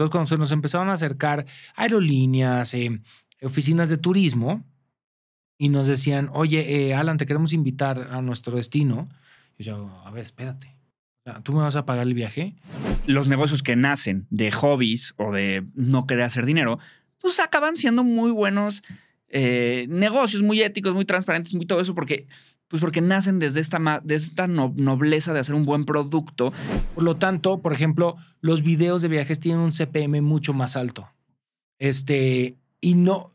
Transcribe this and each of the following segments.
Entonces, cuando se nos empezaron a acercar aerolíneas, eh, oficinas de turismo, y nos decían, oye, eh, Alan, te queremos invitar a nuestro destino. Y yo, a ver, espérate. ¿Tú me vas a pagar el viaje? Los negocios que nacen de hobbies o de no querer hacer dinero, pues acaban siendo muy buenos eh, negocios, muy éticos, muy transparentes, muy todo eso, porque pues porque nacen desde esta, desde esta nobleza de hacer un buen producto. Por lo tanto, por ejemplo, los videos de viajes tienen un CPM mucho más alto. Este, y no,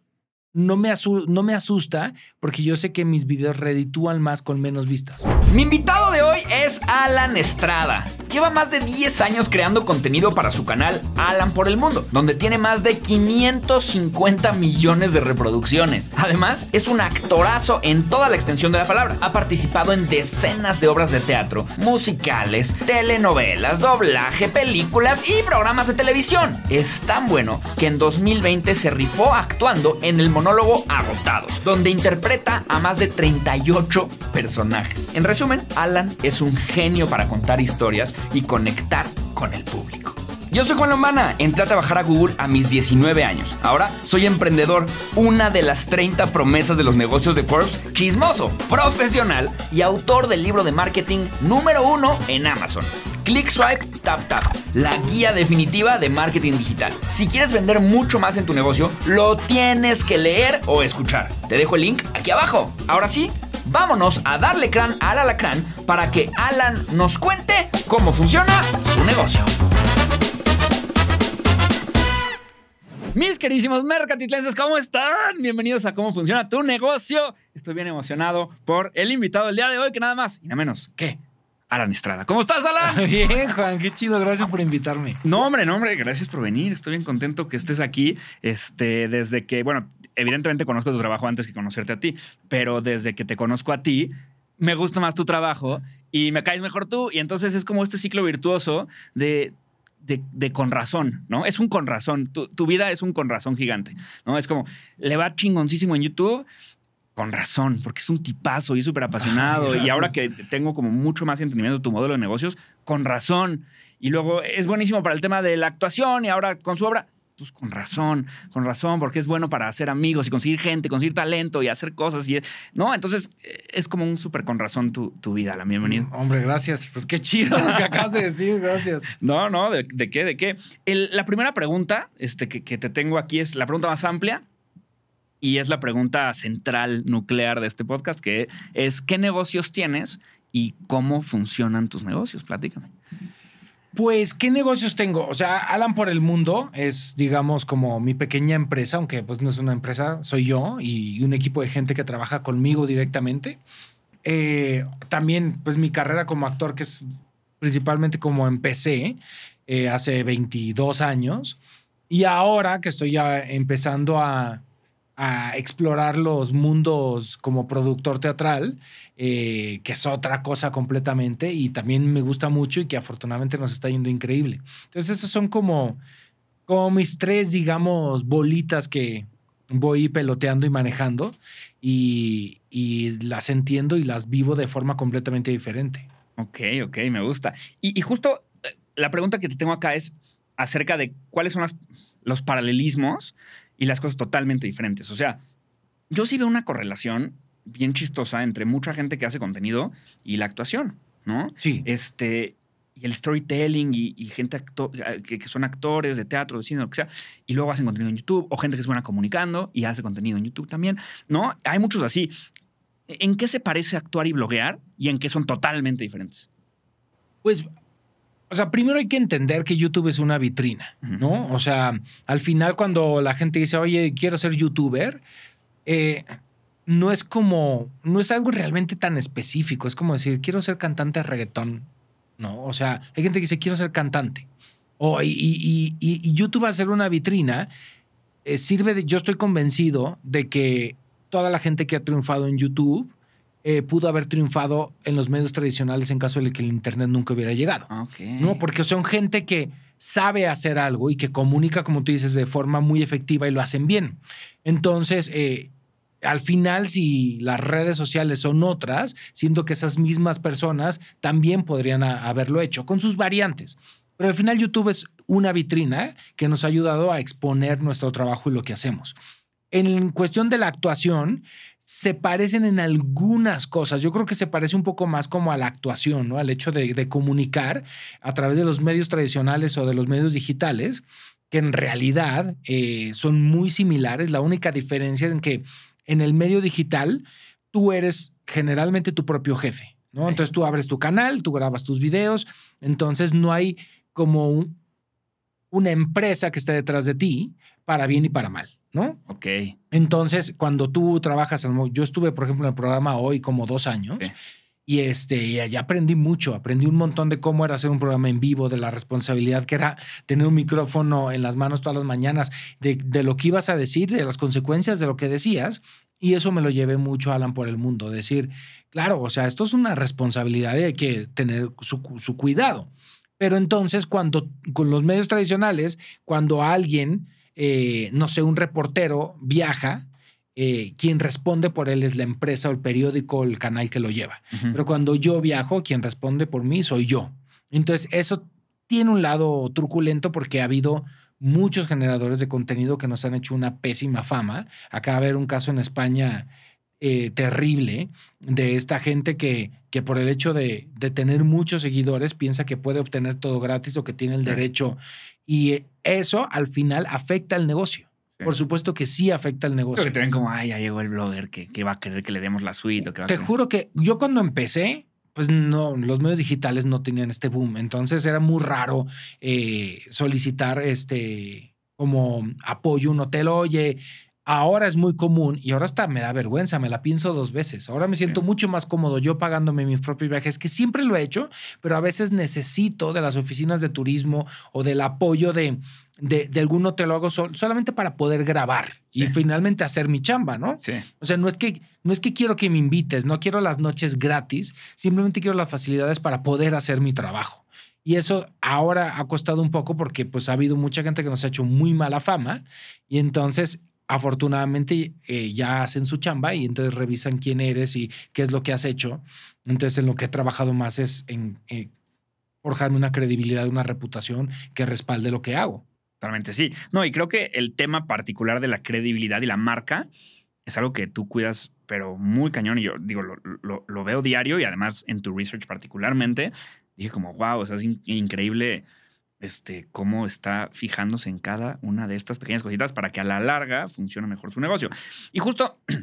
no me, no me asusta porque yo sé que mis videos reditúan más con menos vistas. Mi invitado de hoy es Alan Estrada. Lleva más de 10 años creando contenido para su canal Alan por el Mundo, donde tiene más de 550 millones de reproducciones. Además, es un actorazo en toda la extensión de la palabra. Ha participado en decenas de obras de teatro, musicales, telenovelas, doblaje, películas y programas de televisión. Es tan bueno que en 2020 se rifó actuando en el monólogo Agotados, donde interpreta a más de 38 personajes. En resumen, Alan es un genio para contar historias y conectar con el público. Yo soy Juan Lombana, entré a trabajar a Google a mis 19 años. Ahora soy emprendedor, una de las 30 promesas de los negocios de Forbes, chismoso, profesional y autor del libro de marketing número uno en Amazon. Click Swipe Tap Tap, la guía definitiva de marketing digital. Si quieres vender mucho más en tu negocio, lo tienes que leer o escuchar. Te dejo el link aquí abajo. Ahora sí, vámonos a darle crán al alacrán para que Alan nos cuente cómo funciona su negocio. Mis queridísimos mercatitlenses, ¿cómo están? Bienvenidos a cómo funciona tu negocio. Estoy bien emocionado por el invitado del día de hoy, que nada más y nada menos que Alan Estrada. ¿Cómo estás, Alan? Bien, Juan, qué chido. Gracias por invitarme. No, hombre, no, hombre, gracias por venir. Estoy bien contento que estés aquí. Este, desde que, bueno, evidentemente conozco tu trabajo antes que conocerte a ti, pero desde que te conozco a ti, me gusta más tu trabajo y me caes mejor tú. Y entonces es como este ciclo virtuoso de de, con razón, ¿no? Es un con razón. Tu, tu, vida es un con razón gigante, ¿no? Es como, le va chingoncísimo en YouTube, con razón, porque es un tipazo y súper apasionado. y ahora que tengo como mucho más entendimiento de tu modelo de negocios, con razón. Y luego es buenísimo para el tema de la actuación y ahora con su obra, pues con razón, con razón, porque es bueno para hacer amigos y conseguir gente, conseguir talento y hacer cosas. Y, ¿no? Entonces eh, es como un súper con razón tu, vida, la bienvenida. Mm, hombre, gracias. Pues qué chido lo que acabas de decir, gracias. No, no, ¿de, qué? ¿De qué? la primera pregunta este, que, que te tengo aquí es la pregunta más amplia y es la pregunta central, nuclear de este podcast, que es ¿qué negocios tienes y cómo funcionan tus negocios? Platícame. Pues, ¿qué negocios tengo? O sea, Alan por el Mundo es, digamos, como mi pequeña empresa, aunque pues no es una empresa, soy yo y un equipo de gente que trabaja conmigo directamente. Eh, también, pues mi carrera como actor, que es principalmente como empecé eh, hace 22 años. Y ahora que estoy ya empezando a, a explorar los mundos como productor teatral, eh, que es otra cosa completamente y también me gusta mucho y que afortunadamente nos está yendo increíble. Entonces, esas son como, como mis tres, digamos, bolitas que voy peloteando y manejando y, las entiendo y las vivo de forma completamente diferente. Ok, ok, me gusta. Y, justo eh, la pregunta que te tengo acá es acerca de cuáles son los paralelismos y las cosas totalmente diferentes. O sea, yo sí veo una correlación bien chistosa entre mucha gente que hace contenido y la actuación, ¿no? Sí. Este, y el storytelling y, gente que, que, son actores de teatro, de cine, lo que sea, y luego hacen contenido en YouTube, o gente que es buena comunicando y hace contenido en YouTube también, ¿no? Hay muchos así. ¿En qué se parece actuar y bloguear y en qué son totalmente diferentes? Pues o sea, primero hay que entender que YouTube es una vitrina, ¿no? O sea, al final cuando la gente dice, oye, quiero ser youtuber, eh, no es como, no es algo realmente tan específico. Es como decir, quiero ser cantante de reggaetón, ¿no? O sea, hay gente que dice, quiero ser cantante. O, y, YouTube va a ser una vitrina. Eh, sirve de, yo estoy convencido de que toda la gente que ha triunfado en YouTube eh, pudo haber triunfado en los medios tradicionales en caso de que el Internet nunca hubiera llegado. ¿no? Porque son gente que sabe hacer algo y que comunica, como tú dices, de forma muy efectiva y lo hacen bien. Entonces, eh, al final, si las redes sociales son otras, siento que esas mismas personas también podrían haberlo hecho con sus variantes. Pero al final YouTube es una vitrina que nos ha ayudado a exponer nuestro trabajo y lo que hacemos. En cuestión de la actuación, se parecen en algunas cosas. Yo creo que se parece un poco más como a la actuación, ¿no? Al hecho de, comunicar a través de los medios tradicionales o de los medios digitales, que en realidad eh, son muy similares. La única diferencia es que en el medio digital tú eres generalmente tu propio jefe, ¿no? Entonces tú abres tu canal, tú grabas tus videos, entonces no hay como una empresa que esté detrás de ti para bien y para mal. ¿No? Ok. Entonces, cuando tú trabajas, yo estuve, por ejemplo, en el programa hoy como dos años. Y este, ya aprendí mucho, aprendí un montón de cómo era hacer un programa en vivo, de la responsabilidad que era tener un micrófono en las manos todas las mañanas, de, de, lo que ibas a decir, de las consecuencias de lo que decías. Y eso me lo llevé mucho, Alan, por el mundo. Decir, claro, o sea, esto es una responsabilidad y hay que tener su, su cuidado. Pero entonces, cuando con los medios tradicionales, cuando alguien eh, no sé, un reportero viaja, eh, quien responde por él es la empresa o el periódico o el canal que lo lleva. Pero cuando yo viajo, quien responde por mí soy yo. Entonces, eso tiene un lado truculento porque ha habido muchos generadores de contenido que nos han hecho una pésima fama. Acaba de haber un caso en España eh, terrible de esta gente que, que por el hecho de, de, tener muchos seguidores piensa que puede obtener todo gratis o que tiene el derecho y eso al final afecta al negocio. Por supuesto que sí afecta al negocio. Porque te ven como, ay, ya llegó el blogger que, va a querer que le demos la suite. O que te juro que yo cuando empecé, pues no, los medios digitales no tenían este boom. Entonces era muy raro eh, solicitar este como apoyo un hotel. Oye, Ahora es muy común y ahora hasta me da vergüenza, me la pienso dos veces. Ahora me siento mucho más cómodo yo pagándome mis propios viajes, que siempre lo he hecho, pero a veces necesito de las oficinas de turismo o del apoyo de, de, de algún hotel lo hago solamente para poder grabar y finalmente hacer mi chamba, ¿no? Sí. O sea, no es, que, no es que quiero que me invites, no quiero las noches gratis, simplemente quiero las facilidades para poder hacer mi trabajo. Y eso ahora ha costado un poco porque pues ha habido mucha gente que nos ha hecho muy mala fama y entonces afortunadamente eh, ya hacen su chamba y entonces revisan quién eres y qué es lo que has hecho. Entonces, en lo que he trabajado más es en eh, forjarme una credibilidad, una reputación que respalde lo que hago. Totalmente sí. No, y creo que el tema particular de la credibilidad y la marca es algo que tú cuidas, pero muy cañón. Y yo digo, lo, lo, veo diario y además en tu research particularmente, dije como, wow, o sea, es increíble este, cómo está fijándose en cada una de estas pequeñas cositas para que a la larga funcione mejor su negocio. Y justo te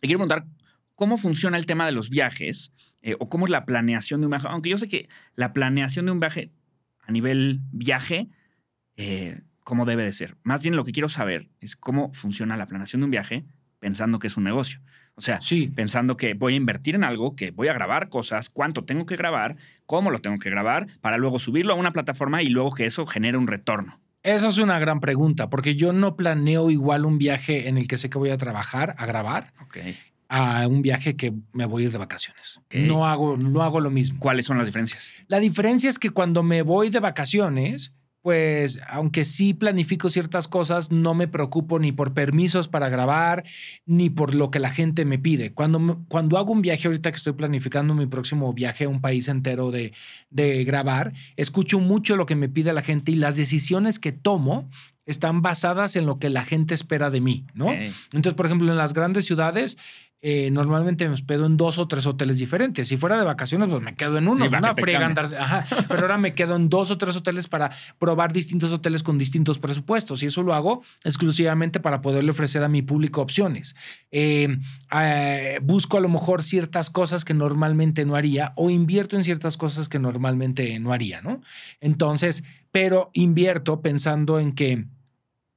quiero preguntar, ¿cómo funciona el tema de los viajes? Eh, o cómo es la planeación de un viaje. Aunque yo sé que la planeación de un viaje a nivel viaje, eh, ¿cómo debe de ser? Más bien lo que quiero saber es cómo funciona la planeación de un viaje pensando que es un negocio. O sea, sí. pensando que voy a invertir en algo, que voy a grabar cosas, cuánto tengo que grabar, cómo lo tengo que grabar, para luego subirlo a una plataforma y luego que eso genere un retorno. Esa es una gran pregunta, porque yo no planeo igual un viaje en el que sé que voy a trabajar, a grabar, a un viaje que me voy a ir de vacaciones. No, hago, no hago lo mismo. ¿Cuáles son las diferencias? La diferencia es que cuando me voy de vacaciones, pues aunque sí planifico ciertas cosas, no me preocupo ni por permisos para grabar, ni por lo que la gente me pide. Cuando, cuando hago un viaje, ahorita que estoy planificando mi próximo viaje a un país entero de, de grabar, escucho mucho lo que me pide la gente y las decisiones que tomo están basadas en lo que la gente espera de mí, ¿no? Entonces, por ejemplo, en las grandes ciudades, eh, normalmente me hospedo en dos o tres hoteles diferentes. Si fuera de vacaciones, pues me quedo en uno. una frega Pero ahora me quedo en dos o tres hoteles para probar distintos hoteles con distintos presupuestos. Y eso lo hago exclusivamente para poderle ofrecer a mi público opciones. Eh, eh, busco a lo mejor ciertas cosas que normalmente no haría o invierto en ciertas cosas que normalmente no haría, ¿no? Entonces, pero invierto pensando en que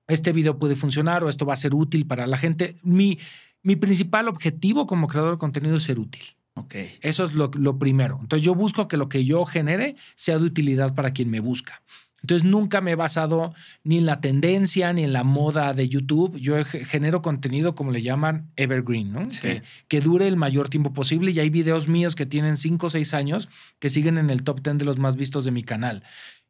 este video puede funcionar o esto va a ser útil para la gente. Mi mi principal objetivo como creador de contenido es ser útil. Ok. Eso es lo, primero. Entonces yo busco que lo que yo genere sea de utilidad para quien me busca. Entonces nunca me he basado ni en la tendencia ni en la moda de YouTube. Yo genero contenido como le llaman evergreen, ¿no? Que, que, dure el mayor tiempo posible. Y hay videos míos que tienen 5 o 6 años que siguen en el top 10 de los más vistos de mi canal.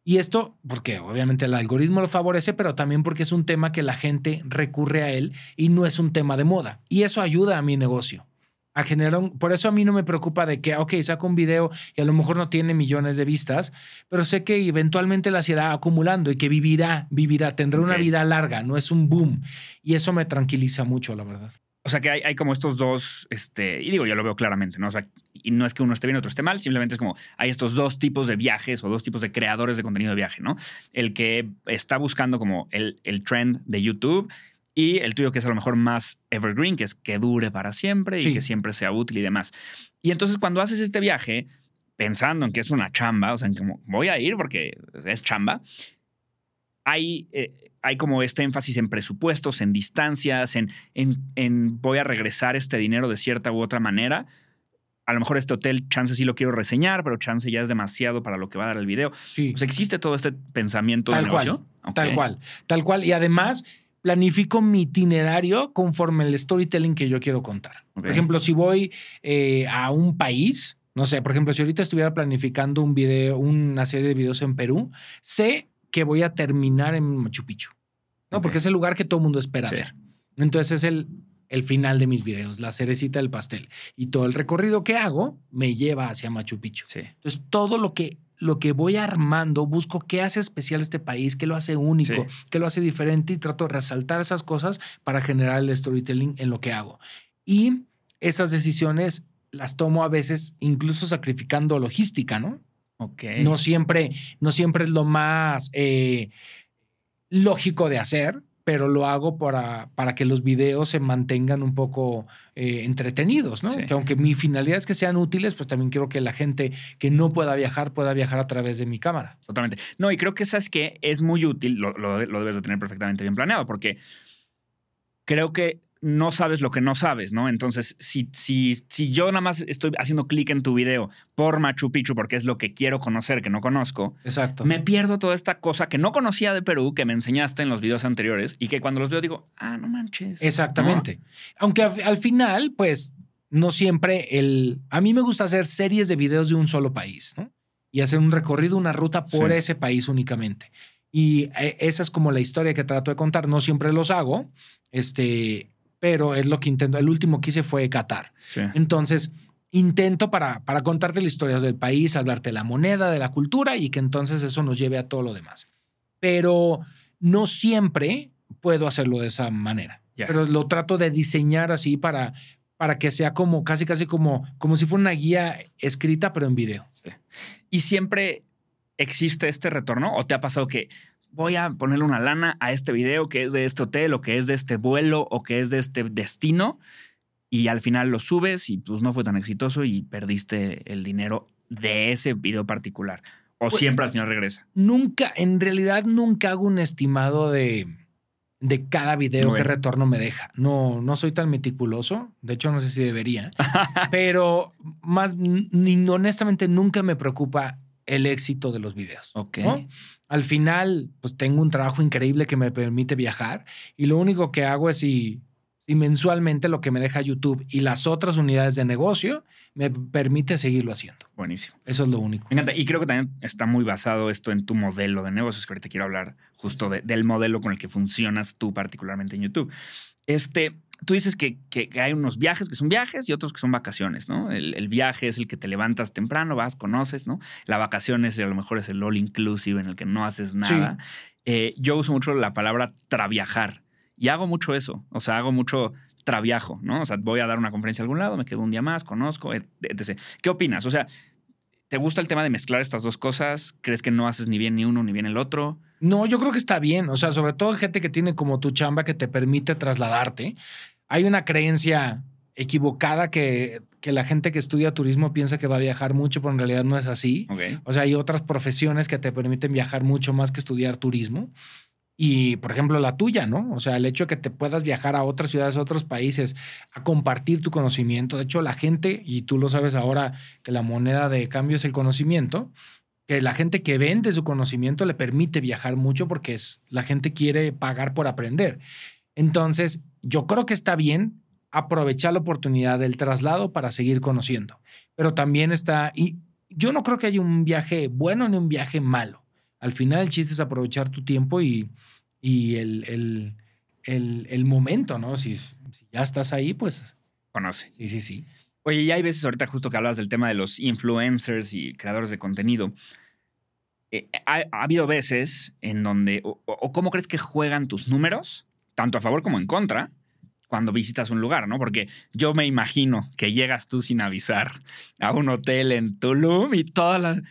Y esto porque obviamente el algoritmo lo favorece, pero también porque es un tema que la gente recurre a él y no es un tema de moda. Y eso ayuda a mi negocio. a generar un, por eso a mí no me preocupa de que, ok, saco un video y a lo mejor no tiene millones de vistas, pero sé que eventualmente las irá acumulando y que vivirá, vivirá, tendrá una vida larga, no es un boom. Y eso me tranquiliza mucho, la verdad. O sea que hay, hay como estos dos, este, y digo, yo lo veo claramente, ¿no? O sea, y no es que uno esté bien, otro esté mal, simplemente es como hay estos dos tipos de viajes o dos tipos de creadores de contenido de viaje, ¿no? El que está buscando como el, el trend de YouTube y el tuyo que es a lo mejor más evergreen, que es que dure para siempre y que siempre sea útil y demás. Y entonces cuando haces este viaje, pensando en que es una chamba, o sea, en como voy a ir porque es chamba, hay, eh, hay como este énfasis en presupuestos, en distancias, en, en, en voy a regresar este dinero de cierta u otra manera. A lo mejor este hotel, chance sí lo quiero reseñar, pero chance ya es demasiado para lo que va a dar el video. Sí. O sea, existe todo este pensamiento Tal de cual, negocio. Ok. Tal cual, tal cual. Y además planifico mi itinerario conforme el storytelling que yo quiero contar. Por ejemplo, si voy eh, a un país, no sé, por ejemplo, si ahorita estuviera planificando un video, una serie de videos en Perú, sé que voy a terminar en Machu Picchu, ¿no? Porque es el lugar que todo el mundo espera Sí. ver. Entonces es el, el final de mis videos, la cerecita del pastel. Y todo el recorrido que hago me lleva hacia Machu Picchu. Sí. Entonces, todo lo que, lo que voy armando, busco qué hace especial este país, qué lo hace único, Sí. qué lo hace diferente y trato de resaltar esas cosas para generar el storytelling en lo que hago. Y esas decisiones las tomo a veces incluso sacrificando logística, ¿no? Ok. No siempre, no siempre es lo más eh, lógico de hacer, pero lo hago para, para que los videos se mantengan un poco eh, entretenidos, ¿no? Sí. Que aunque mi finalidad es que sean útiles, pues también quiero que la gente que no pueda viajar pueda viajar a través de mi cámara. Totalmente. No, y creo que sabes que es muy útil, lo, lo- lo debes de tener perfectamente bien planeado, porque creo que no sabes lo que no sabes, ¿no? Entonces, si, si, si yo nada más estoy haciendo clic en tu video por Machu Picchu, porque es lo que quiero conocer, que no conozco, Exacto. me pierdo toda esta cosa que no conocía de Perú, que me enseñaste en los videos anteriores, y que cuando los veo digo, ah, no manches. Exactamente. Aunque al, al final, pues, no siempre el... A mí me gusta hacer series de videos de un solo país, ¿no? Y hacer un recorrido, una ruta por Sí. ese país únicamente. Y eh, esa es como la historia que trato de contar. No siempre los hago, este, pero es lo que intento. El último que hice fue Qatar. Sí. Entonces, intento para, para contarte la historia del país, hablarte de la moneda, de la cultura y que entonces eso nos lleve a todo lo demás. Pero no siempre puedo hacerlo de esa manera. Pero lo trato de diseñar así para, para que sea como casi, casi como, como si fuera una guía escrita, pero en video. Y siempre existe este retorno, o te ha pasado que voy a ponerle una lana a este video que es de este hotel, o que es de este vuelo, o que es de este destino, y al final lo subes y pues no fue tan exitoso y perdiste el dinero de ese video particular. O Pues- siempre al final regresa. Nunca, en realidad, nunca hago un estimado de, de cada video Ok. que retorno me deja. No, no soy tan meticuloso. De hecho, no sé si debería. pero más, ni, honestamente, nunca me preocupa el éxito de los videos. Ok. ¿no? Al final, pues tengo un trabajo increíble que me permite viajar y lo único que hago es si, si mensualmente lo que me deja YouTube y las otras unidades de negocio me permite seguirlo haciendo. Buenísimo. Eso es lo único. Me encanta. Y creo que también está muy basado esto en tu modelo de negocios, que ahorita quiero hablar justo de- del modelo con el que funcionas tú particularmente en YouTube. Este, tú dices que, que hay unos viajes que son viajes y otros que son vacaciones, ¿no? El, el viaje es el que te levantas temprano, vas, conoces, ¿no? La vacación es, a lo mejor es el all inclusive en el que no haces nada. Eh, yo uso mucho la palabra traviajar y hago mucho eso. O sea, hago mucho traviajo, ¿no? O sea, voy a dar una conferencia a algún lado, me quedo un día más, conozco, et- etc. ¿Qué opinas? O sea, ¿te gusta el tema de mezclar estas dos cosas? ¿Crees que no haces ni bien ni uno ni bien el otro? No, yo creo que está bien. O sea, sobre todo gente que tiene como tu chamba que te permite trasladarte. Hay una creencia equivocada que, que la gente que estudia turismo piensa que va a viajar mucho, pero en realidad no es así. O sea, hay otras profesiones que te permiten viajar mucho más que estudiar turismo. Y, por ejemplo, la tuya, ¿no? O sea, el hecho de que te puedas viajar a otras ciudades, a otros países, a compartir tu conocimiento. De hecho, la gente, y tú lo sabes ahora, que la moneda de cambio es el conocimiento, que la gente que vende su conocimiento le permite viajar mucho porque es, la gente quiere pagar por aprender. Entonces, yo creo que está bien aprovechar la oportunidad del traslado para seguir conociendo. Pero también está, y yo no creo que haya un viaje bueno ni un viaje malo. Al final el chiste es aprovechar tu tiempo y, y el, el, el, el momento, ¿no? Si, si ya estás ahí, pues Conoce. sí, sí, sí. Oye, y hay veces ahorita justo que hablas del tema de los influencers y creadores de contenido. Eh, ha, ha, habido veces en donde, o, o, cómo crees que juegan tus números, tanto a favor como en contra, cuando visitas un lugar, ¿no? Porque yo me imagino que llegas tú sin avisar a un hotel en Tulum y todas las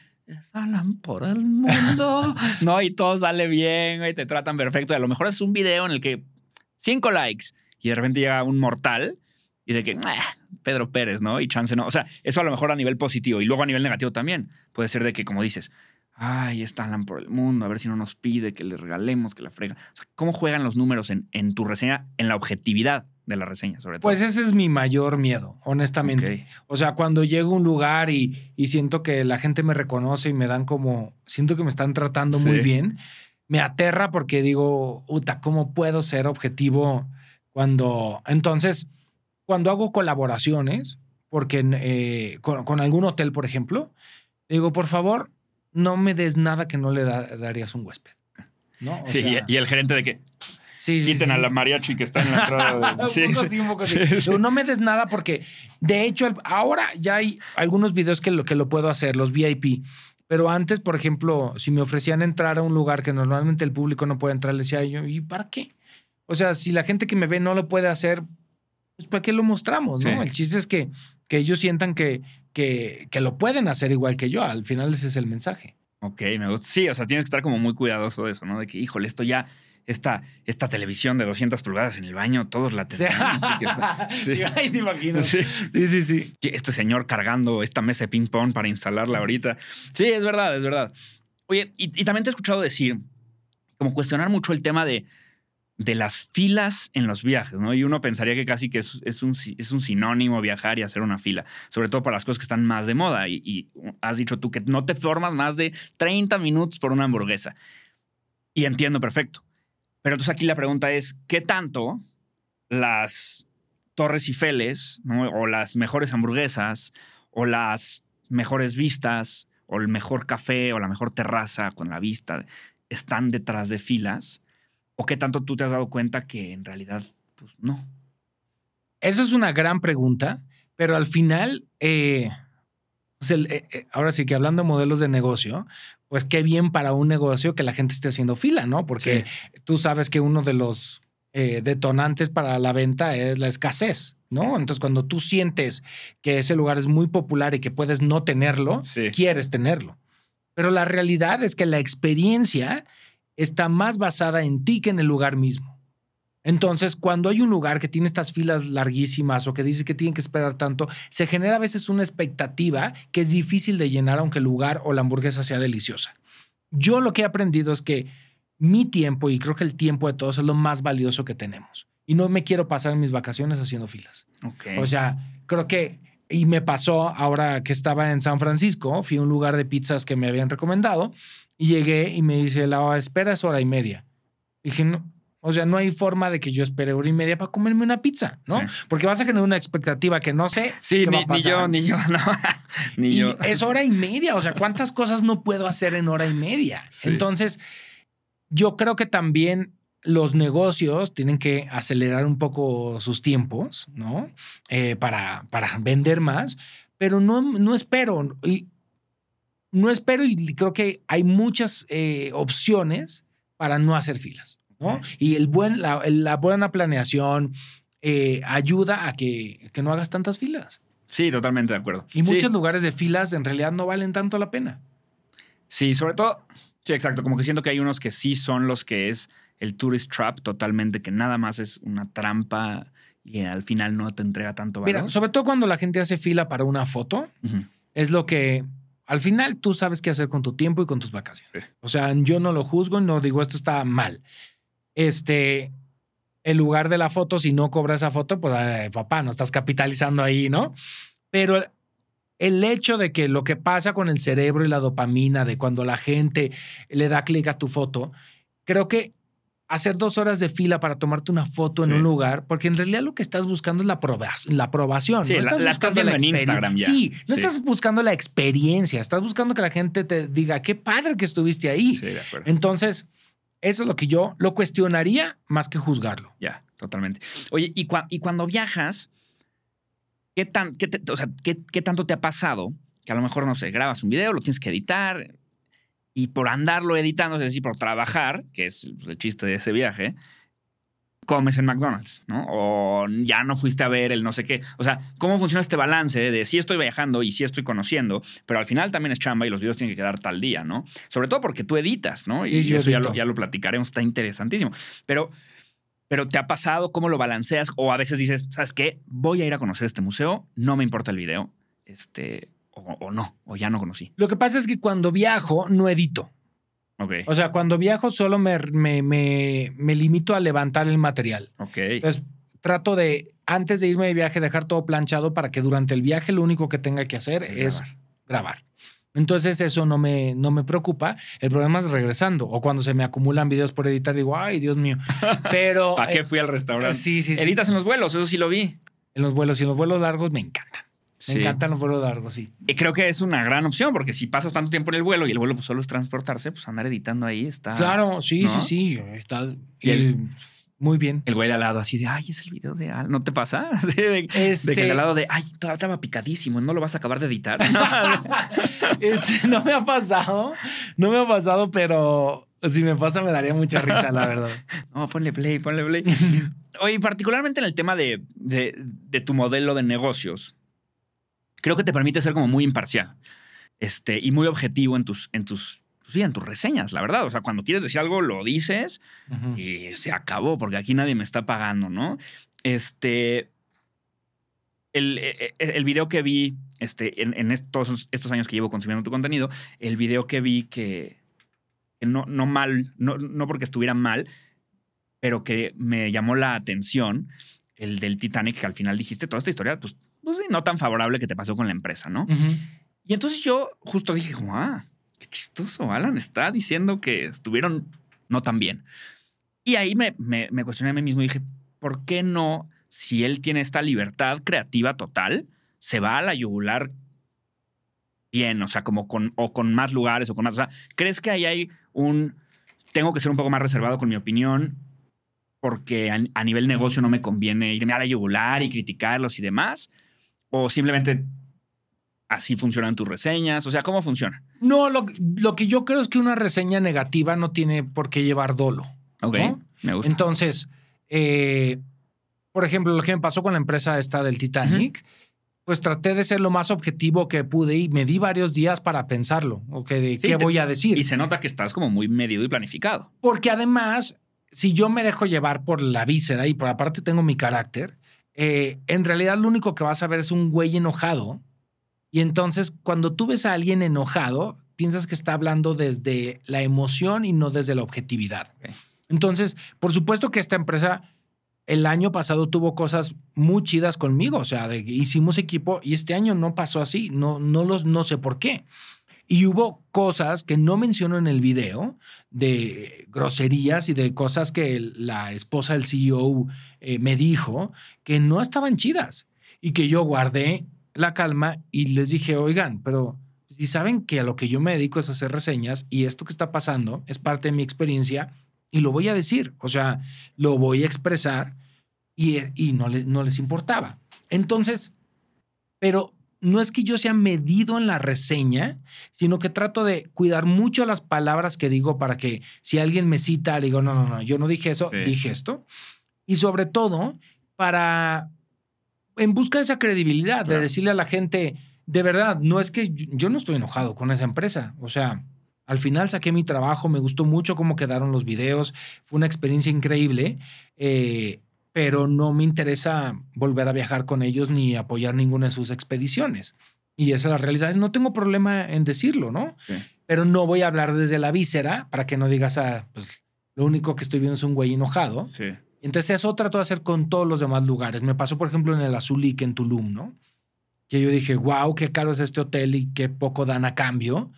salen por el mundo, ¿no? Y todo sale bien, y te tratan perfecto. Y a lo mejor es un video en el que cinco likes y de repente llega un mortal y de que ah, Pedro Pérez, ¿no? Y chance no. O sea, eso a lo mejor a nivel positivo y luego a nivel negativo también. Puede ser de que, como dices, ay, están por el mundo, a ver si no nos pide que le regalemos, que la frega. O sea, ¿cómo juegan los números en, en, tu reseña, en la objetividad de la reseña, sobre todo? Pues ese es mi mayor miedo, honestamente. Okay. O sea, cuando llego a un lugar y, y, siento que la gente me reconoce y me dan como, siento que me están tratando sí. muy bien, me aterra porque digo, puta, ¿cómo puedo ser objetivo cuando... Entonces, cuando hago colaboraciones, porque eh, con, con algún hotel, por ejemplo, digo, por favor, no me des nada que no le da, darías un huésped. ¿no? O sí, sea, y, el gerente de que sí, quiten sí, a la mariachi que está en la entrada. Sí, un poco sí, un poco sí. No me des nada porque, de hecho, ahora ya hay algunos videos que lo, que lo puedo hacer, los VIP. Pero antes, por ejemplo, si me ofrecían entrar a un lugar que normalmente el público no puede entrar, le decía yo, ¿y para qué? O sea, si la gente que me ve no lo puede hacer, pues ¿para qué lo mostramos? ¿no? El chiste es que, que ellos sientan que, que, que, lo pueden hacer igual que yo. Al final ese es el mensaje. Ok, me gusta. Sí, o sea, tienes que estar como muy cuidadoso de eso, ¿no? De que, híjole, esto ya, esta, esta televisión de 200 pulgadas en el baño, todos la tenemos. Sí. Está, sí. Ay, te imagino. Sí. sí, sí, sí. Este señor cargando esta mesa de ping-pong para instalarla ahorita. Sí, es verdad, es verdad. Oye, y, y también te he escuchado decir, como cuestionar mucho el tema de, de las filas en los viajes, ¿no? Y uno pensaría que casi que es, un, es un sinónimo viajar y hacer una fila, sobre todo para las cosas que están más de moda. Y, y, has dicho tú que no te formas más de 30 minutos por una hamburguesa. Y entiendo perfecto. Pero entonces aquí la pregunta es, ¿qué tanto las Torres Eiffels, ¿no? o las mejores hamburguesas, o las mejores vistas, o el mejor café, o la mejor terraza con la vista, están detrás de filas? ¿O qué tanto tú te has dado cuenta que en realidad, pues no? Eso es una gran pregunta, pero al final, eh, pues el, eh, ahora sí que hablando de modelos de negocio, pues qué bien para un negocio que la gente esté haciendo fila, ¿no? Porque sí. tú sabes que uno de los eh, detonantes para la venta es la escasez, ¿no? Entonces, cuando tú sientes que ese lugar es muy popular y que puedes no tenerlo, sí. quieres tenerlo. Pero la realidad es que la experiencia está más basada en ti que en el lugar mismo. Entonces, cuando hay un lugar que tiene estas filas larguísimas o que dice que tienen que esperar tanto, se genera a veces una expectativa que es difícil de llenar aunque el lugar o la hamburguesa sea deliciosa. Yo lo que he aprendido es que mi tiempo, y creo que el tiempo de todos, es lo más valioso que tenemos. Y no me quiero pasar mis vacaciones haciendo filas. Okay. O sea, creo que, y me pasó ahora que estaba en San Francisco, fui a un lugar de pizzas que me habían recomendado y llegué y me dice, la espera es hora y media. dije, no, o sea, no hay forma de que yo espere hora y media para comerme una pizza, ¿no? Sí. Porque vas a generar una expectativa que no sé. Sí, qué ni, va a pasar. ni yo, ni yo, no. ni y yo. Es hora y media. O sea, ¿cuántas cosas no puedo hacer en hora y media? Sí. Entonces, yo creo que también los negocios tienen que acelerar un poco sus tiempos, ¿no? Eh, para, para vender más, pero no, no espero. Y, no espero y creo que hay muchas eh, opciones para no hacer filas, ¿no? Okay. Y el buen, la, la buena planeación eh, ayuda a que, que, no hagas tantas filas. Sí, totalmente de acuerdo. Y muchos lugares de filas en realidad no valen tanto la pena. Sí, sobre todo, sí, exacto, como que siento que hay unos que sí son los que es el tourist trap totalmente, que nada más es una trampa y al final no te entrega tanto valor. Mira, sobre todo cuando la gente hace fila para una foto, uh -huh. es lo que al final tú sabes qué hacer con tu tiempo y con tus vacaciones. Sí. O sea, yo no lo juzgo, no digo esto está mal. Este, el lugar de la foto, si no cobra esa foto, pues papá, no estás capitalizando ahí, ¿no? Pero el hecho de que lo que pasa con el cerebro y la dopamina, de cuando la gente le da clic a tu foto, creo que hacer dos horas de fila para tomarte una foto sí. en un lugar, porque en realidad lo que estás buscando es la, aprobación. La aprobación sí, no estás la, la estás viendo la en Instagram ya. Sí, no sí. estás buscando la experiencia, estás buscando que la gente te diga, qué padre que estuviste ahí. Sí, de acuerdo. Entonces, eso es lo que yo lo cuestionaría más que juzgarlo. Ya, totalmente. Oye, y, cu y cuando viajas, ¿qué, tan, qué, te- o sea, ¿qué, qué tanto te ha pasado que a lo mejor, no sé, grabas un video, lo tienes que editar y por andarlo editando, es decir, por trabajar, que es el chiste de ese viaje, comes en McDonald's, ¿no? O ya no fuiste a ver el no sé qué. O sea, ¿cómo funciona este balance de sí estoy viajando y sí estoy conociendo, pero al final también es chamba y los videos tienen que quedar tal día, ¿no? Sobre todo porque tú editas, ¿no? Sí, y eso ya lo, ya lo platicaremos, está interesantísimo. Pero, pero ¿te ha pasado? ¿Cómo lo balanceas? O a veces dices, ¿sabes qué? Voy a ir a conocer este museo, no me importa el video, este, o, o no, o ya no conocí. Lo que pasa es que cuando viajo, no edito. Ok, O sea, cuando viajo solo me, me, me, me limito a levantar el material. ok. Entonces, trato de, antes de irme de viaje, dejar todo planchado para que durante el viaje lo único que tenga que hacer Es es, grabar. grabar. Entonces, eso no me, no me preocupa. El problema es regresando. O cuando se me acumulan videos por editar, digo, ay, Dios mío. Pero. ¿Para qué eh, fui al restaurante? sí, sí, sí. Editas en los vuelos, eso sí lo vi. En los vuelos y en los vuelos largos me encantan. Me Sí. encantan los vuelos largos, sí. Y creo que es una gran opción, porque si pasas tanto tiempo en el vuelo y el vuelo pues, solo es transportarse, pues andar editando ahí está. Claro, sí, ¿no? sí, sí. Está Y el- muy bien. El güey de al lado así de, ay, es el video de Al. ¿No te pasa? Así de, Este- de que el de al lado de, ay, todavía estaba picadísimo, no lo vas a acabar de editar. No. Este, no me ha pasado, no me ha pasado, pero si me pasa me daría mucha risa, la verdad. No, ponle play, ponle play. Oye, particularmente en el tema de, de- de tu modelo de negocios, creo que te permite ser como muy imparcial este, y muy objetivo en tus, en tus, sí, en tus reseñas, la verdad. O sea, cuando quieres decir algo, lo dices y se acabó, porque aquí nadie me está pagando, ¿no? Este. El, eh, eh, el video que vi este, en, en estos, estos años que llevo consumiendo tu contenido, el video que vi que, que no, no mal, no, no porque estuviera mal, pero que me llamó la atención, el del Titanic, que al final dijiste toda esta historia, pues, pues sí, no tan favorable que te pasó con la empresa, ¿no? Y entonces yo justo dije, como, ah, qué chistoso, Alan está diciendo que estuvieron no tan bien. Y ahí me, me, me cuestioné a mí mismo y dije, ¿por qué no, si él tiene esta libertad creativa total, se va a la yugular bien, o sea, como con, o con más lugares o con más, o sea, ¿crees que ahí hay un, tengo que ser un poco más reservado con mi opinión? Porque a, a nivel negocio no me conviene irme a la yugular y criticarlos y demás. O simplemente así funcionan tus reseñas. O sea, ¿cómo funciona? No, lo, lo que yo creo es que una reseña negativa no tiene por qué llevar dolo. Ok, ¿No? me gusta. Entonces, eh, por ejemplo, lo que me pasó con la empresa esta del Titanic, pues traté de ser lo más objetivo que pude y me di varios días para pensarlo, o de Sí, qué te- voy a decir. y se nota que estás como muy medido y planificado. Porque además, si yo me dejo llevar por la víscera y por aparte tengo mi carácter, eh, en realidad lo único que vas a ver es un güey enojado. Y entonces, cuando tú ves a alguien enojado, piensas que está hablando desde la emoción y no desde la objetividad. Entonces, por supuesto que esta empresa el año pasado tuvo cosas muy chidas conmigo, o sea, de hicimos equipo y este año no pasó así, no, no, los, no sé por qué. Y hubo cosas que no menciono en el video, de groserías y de cosas que la esposa del CEO eh, me dijo que no estaban chidas y que yo guardé la calma y les dije, oigan, pero si saben que a lo que yo me dedico es hacer reseñas y esto que está pasando es parte de mi experiencia y lo voy a decir, o sea, lo voy a expresar y, y no, les, no les importaba. Entonces, pero no es que yo sea medido en la reseña, sino que trato de cuidar mucho las palabras que digo para que si alguien me cita, le digo, no, no, no, yo no dije eso, Sí. dije esto. Y sobre todo, para, en busca de esa credibilidad, Claro. de decirle a la gente, de verdad, no es que yo- yo no estoy enojado con esa empresa, o sea, al final saqué mi trabajo, me gustó mucho cómo quedaron los videos, fue una experiencia increíble, eh, pero no me interesa volver a viajar con ellos ni apoyar ninguna de sus expediciones. Y esa es la realidad. No tengo problema en decirlo, ¿no? Sí. Pero no voy a hablar desde la víscera para que no digas, ah, pues lo único que estoy viendo es un güey enojado. Sí. Entonces eso trato de hacer con todos los demás lugares. Me pasó, por ejemplo, en el Azulik en Tulum, ¿no? Que yo dije, wow, qué caro es este hotel y qué poco dan a cambio.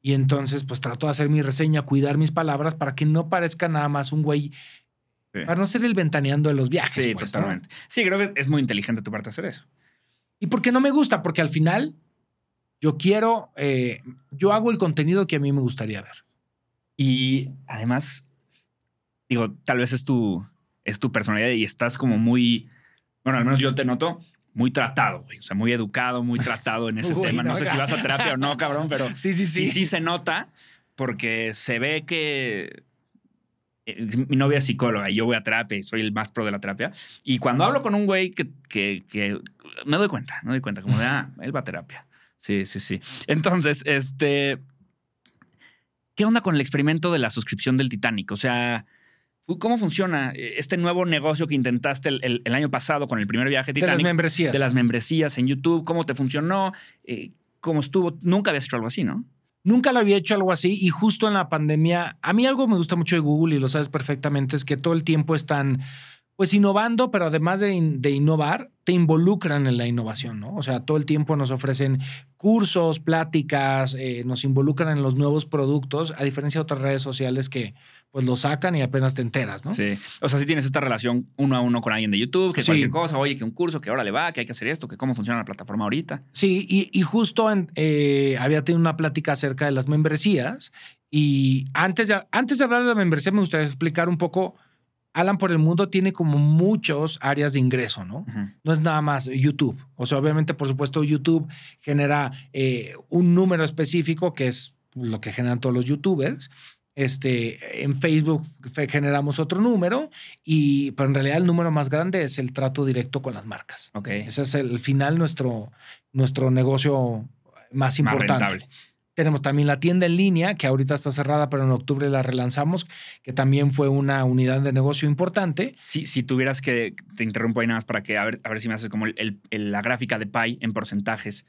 Y entonces, pues trato de hacer mi reseña, cuidar mis palabras para que no parezca nada más un güey, Sí. para no ser el ventaneando de los viajes. Sí, pues, ¿no? totalmente. Sí, creo que es muy inteligente tu parte hacer eso. Y porque no me gusta, porque al final yo quiero, eh, yo hago el contenido que a mí me gustaría ver. Y además, digo, tal vez es tu, es tu personalidad y estás como muy, bueno, al menos yo te noto muy tratado, güey. O sea, muy educado, muy tratado en ese Uy, tema. No, no, sé si vas a terapia o no, cabrón, pero Sí, sí, sí, sí. sí se nota porque se ve que mi novia es psicóloga y yo voy a terapia y soy el más pro de la terapia. Y cuando hablo con un güey que, que, que me doy cuenta, me doy cuenta, como de, ah, él va a terapia. Sí, sí, sí. Entonces, este, ¿qué onda con el experimento de la suscripción del Titanic? O sea, ¿cómo funciona este nuevo negocio que intentaste el, el- el año pasado con el primer viaje De las Titanic? membresías. de las membresías en YouTube, ¿cómo te funcionó? Eh, ¿Cómo estuvo? Nunca habías hecho algo así, ¿no? Nunca lo había hecho algo así y justo en la pandemia, a mí algo me gusta mucho de Google y lo sabes perfectamente, es que todo el tiempo están pues innovando, pero además de, in- de innovar, te involucran en la innovación, ¿no? O sea, todo el tiempo nos ofrecen cursos, pláticas, eh, nos involucran en los nuevos productos, a diferencia de otras redes sociales que pues lo sacan y apenas te enteras, ¿no? Sí. O sea, si tienes esta relación uno a uno con alguien de YouTube, que Sí. cualquier cosa, oye, que un curso, que ahora le va, que hay que hacer esto, que cómo funciona la plataforma ahorita. Sí, y, y justo en- eh, había tenido una plática acerca de las membresías. Y antes de, antes de hablar de la membresía, me gustaría explicar un poco. Alan por el mundo tiene como muchos áreas de ingreso, ¿no? No es nada más YouTube. O sea, obviamente, por supuesto, YouTube genera eh, un número específico que es lo que generan todos los YouTubers. Este, en Facebook generamos otro número, y, pero en realidad el número más grande es el trato directo con las marcas. Ok. Ese es el, al final nuestro, nuestro negocio más Más importante. rentable. Tenemos también la tienda en línea, que ahorita está cerrada, pero en octubre la relanzamos, que también fue una unidad de negocio importante. Si, si tuvieras que, te interrumpo ahí nada más para que, a ver, a ver si me haces como el- la gráfica de pie en porcentajes,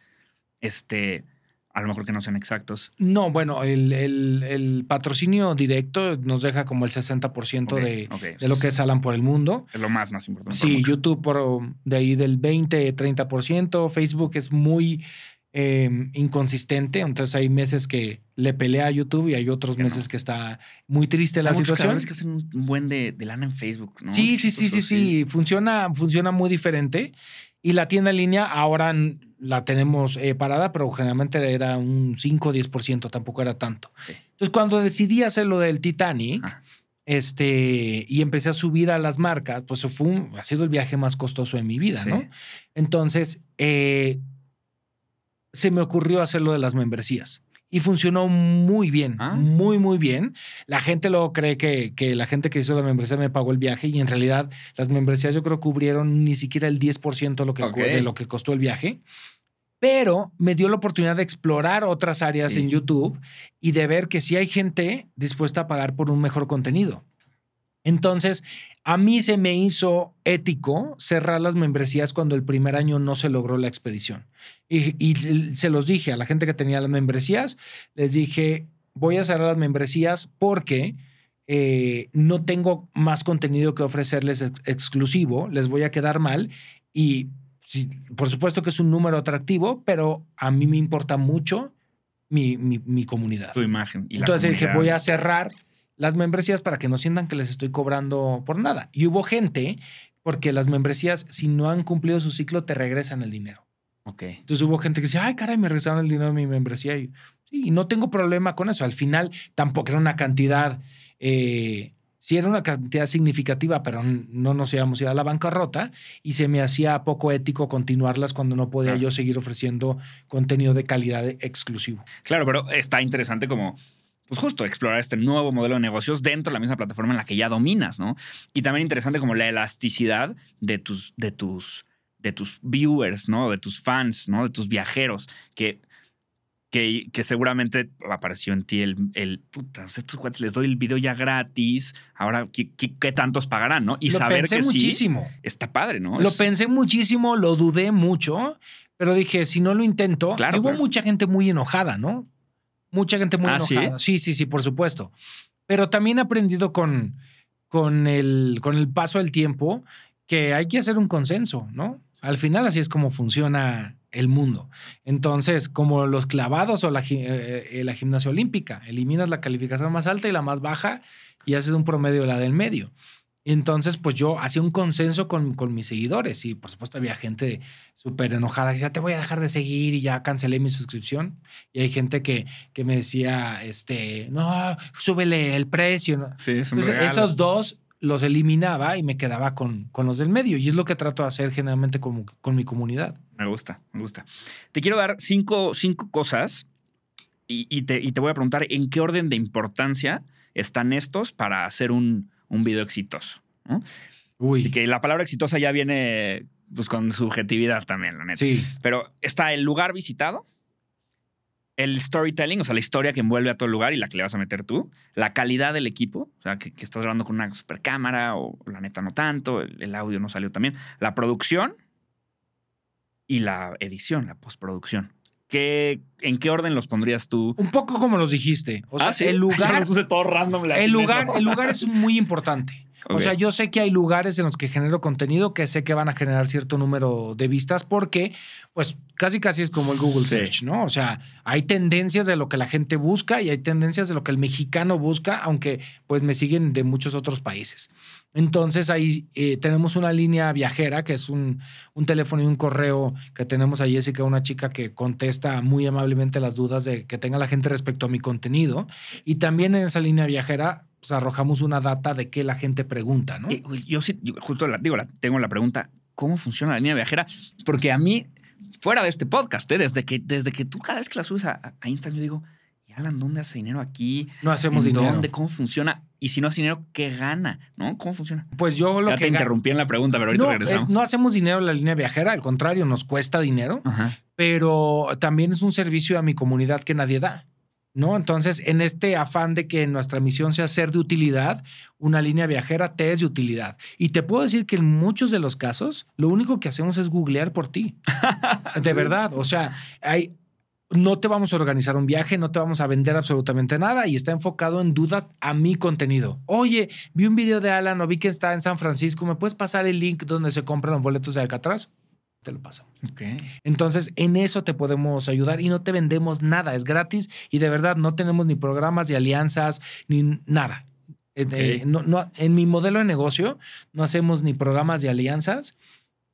este, a lo mejor que no sean exactos. No, bueno, el, el- el patrocinio directo nos deja como el 60% Ok, de, de lo que es Alan por el mundo. Es lo más, más importante. por Sí. YouTube por de ahí del 20, 30%. Facebook es muy eh, inconsistente. Entonces hay meses que le pelea a YouTube y hay otros Que no. meses que está muy triste la Hay situación. creadores que hacen un buen de, de lana en Facebook, ¿no? Sí, sí, sí, sí, sí. Funciona, funciona muy diferente. Y la tienda en línea ahora la tenemos eh, parada, pero generalmente era un 5 o 10%, tampoco era tanto. Entonces, cuando decidí hacer lo del Titanic, Ah. este, y empecé a subir a las marcas, pues fue un- ha sido el viaje más costoso de mi vida, Sí. ¿no? Entonces, eh, se me ocurrió hacer lo de las membresías. Y funcionó muy bien, Ah. muy, muy bien. La gente luego cree que, que la gente que hizo la membresía me pagó el viaje y en realidad las membresías yo creo cubrieron ni siquiera el 10% de lo que, de lo que costó el viaje. Pero me dio la oportunidad de explorar otras áreas Sí. en YouTube y de ver que sí hay gente dispuesta a pagar por un mejor contenido. Entonces, a mí se me hizo ético cerrar las membresías cuando el primer año no se logró la expedición. Y, y se los dije a la gente que tenía las membresías, les dije, voy a cerrar las membresías porque eh, no tengo más contenido que ofrecerles ex- exclusivo, les voy a quedar mal y sí, por supuesto que es un número atractivo, pero a mí me importa mucho mi, mi- mi comunidad. Tu imagen. Y la Entonces dije, voy a cerrar las membresías para que no sientan que les estoy cobrando por nada. Y hubo gente, porque las membresías, si no han cumplido su ciclo, te regresan el dinero. Ok. Entonces hubo gente que decía, ay, caray, me regresaron el dinero de mi membresía. Y, sí, no tengo problema con eso. Al final tampoco era una cantidad, eh, sí era una cantidad significativa, pero no nos íbamos a ir a la bancarrota y se me hacía poco ético continuarlas cuando no podía yo seguir ofreciendo contenido de calidad exclusivo. Claro, pero está interesante como, pues justo, explorar este nuevo modelo de negocios dentro de la misma plataforma en la que ya dominas, ¿no? Y también interesante como la elasticidad de tus, de tus, de tus viewers, ¿no? De tus fans, ¿no? De tus viajeros, que, que, que seguramente apareció en ti el, el puta, pues estos cuates les doy el video ya gratis, ahora, ¿qué, qué, qué tantos pagarán, no? Y Lo saber pensé que sí, muchísimo. está padre, ¿no? Lo Es- pensé muchísimo, lo dudé mucho, pero dije, si no lo intento, Claro, y hubo claro. mucha gente muy enojada, ¿no? Mucha gente muy Ah, ¿sí? enojada. ¿sí? sí, sí, por supuesto. Pero también he aprendido con, con, el, con el paso del tiempo que hay que hacer un consenso, ¿no? Al final así es como funciona el mundo. Entonces, como los clavados o la, gi- eh, eh, la gimnasia olímpica, eliminas la calificación más alta y la más baja y haces un promedio de la del medio. Entonces, pues yo hacía un consenso con, con mis seguidores y por supuesto había gente súper enojada, ya te voy a dejar de seguir y ya cancelé mi suscripción. Y hay gente que, que me decía, este, no, súbele el precio. ¿no? Sí, es un Entonces, regalo. esos dos los eliminaba y me quedaba con, con los del medio. Y es lo que trato de hacer generalmente con, con mi comunidad. Me gusta, me gusta. Te quiero dar cinco, cinco cosas y, y te, y te voy a preguntar en qué orden de importancia están estos para hacer un, un video exitoso. ¿no? Uy. Y que la palabra exitosa ya viene pues, con subjetividad también, la neta. Sí. Pero está el lugar visitado, el storytelling, o sea, la historia que envuelve a todo el lugar y la que le vas a meter tú, la calidad del equipo, o sea, que, que estás grabando con una super cámara o la neta no tanto, el, el audio no salió también, la producción y la edición, la postproducción. ¿Qué, ¿En qué orden los pondrías tú? Un poco como los dijiste. O sea, Ah, ¿sí? el lugar, todo random. el lugar, el lugar es muy importante. O sea, yo sé que hay lugares en los que genero contenido que sé que van a generar cierto número de vistas porque, pues, casi casi es como el Google Sí. Search, ¿no? O sea, hay tendencias de lo que la gente busca y hay tendencias de lo que el mexicano busca, aunque pues me siguen de muchos otros países. Entonces ahí eh, tenemos una línea viajera, que es un, un teléfono y un correo que tenemos a Jessica, una chica que contesta muy amablemente las dudas de que tenga la gente respecto a mi contenido. Y también en esa línea viajera pues, arrojamos una data de qué la gente pregunta, ¿no? Pues, Yo sí, yo justo la, digo, la, tengo la pregunta, ¿cómo funciona la línea viajera? Porque a mí, fuera de este podcast, ¿eh? desde, que, desde que tú cada vez que la subes a, a Instagram, yo digo, ¿y Alan dónde hace dinero aquí? No hacemos ¿En dinero. ¿Dónde? ¿Cómo funciona? Y si no hace dinero, ¿qué gana? ¿No? ¿Cómo funciona? Pues yo lo ya que te ga- interrumpí en la pregunta, pero ahorita no, regresamos. es- no hacemos dinero en la línea viajera, al contrario, nos cuesta dinero. Ajá. pero también es un servicio a mi comunidad que nadie da. ¿No? Entonces, en este afán de que nuestra misión sea ser de utilidad, una línea viajera te es de utilidad. Y te puedo decir que en muchos de los casos, lo único que hacemos es googlear por ti. De verdad. O sea, hay, no te vamos a organizar un viaje, no te vamos a vender absolutamente nada y está enfocado en dudas a mi contenido. Oye, vi un video de Alan o vi que está en San Francisco, ¿me puedes pasar el link donde se compran los boletos de Alcatraz? Te lo pasamos. Ok. Entonces, en eso te podemos ayudar y no te vendemos nada, es gratis y de verdad no tenemos ni programas de alianzas ni nada. Eh, eh, Ok. no- no- en mi modelo de negocio no hacemos ni programas de alianzas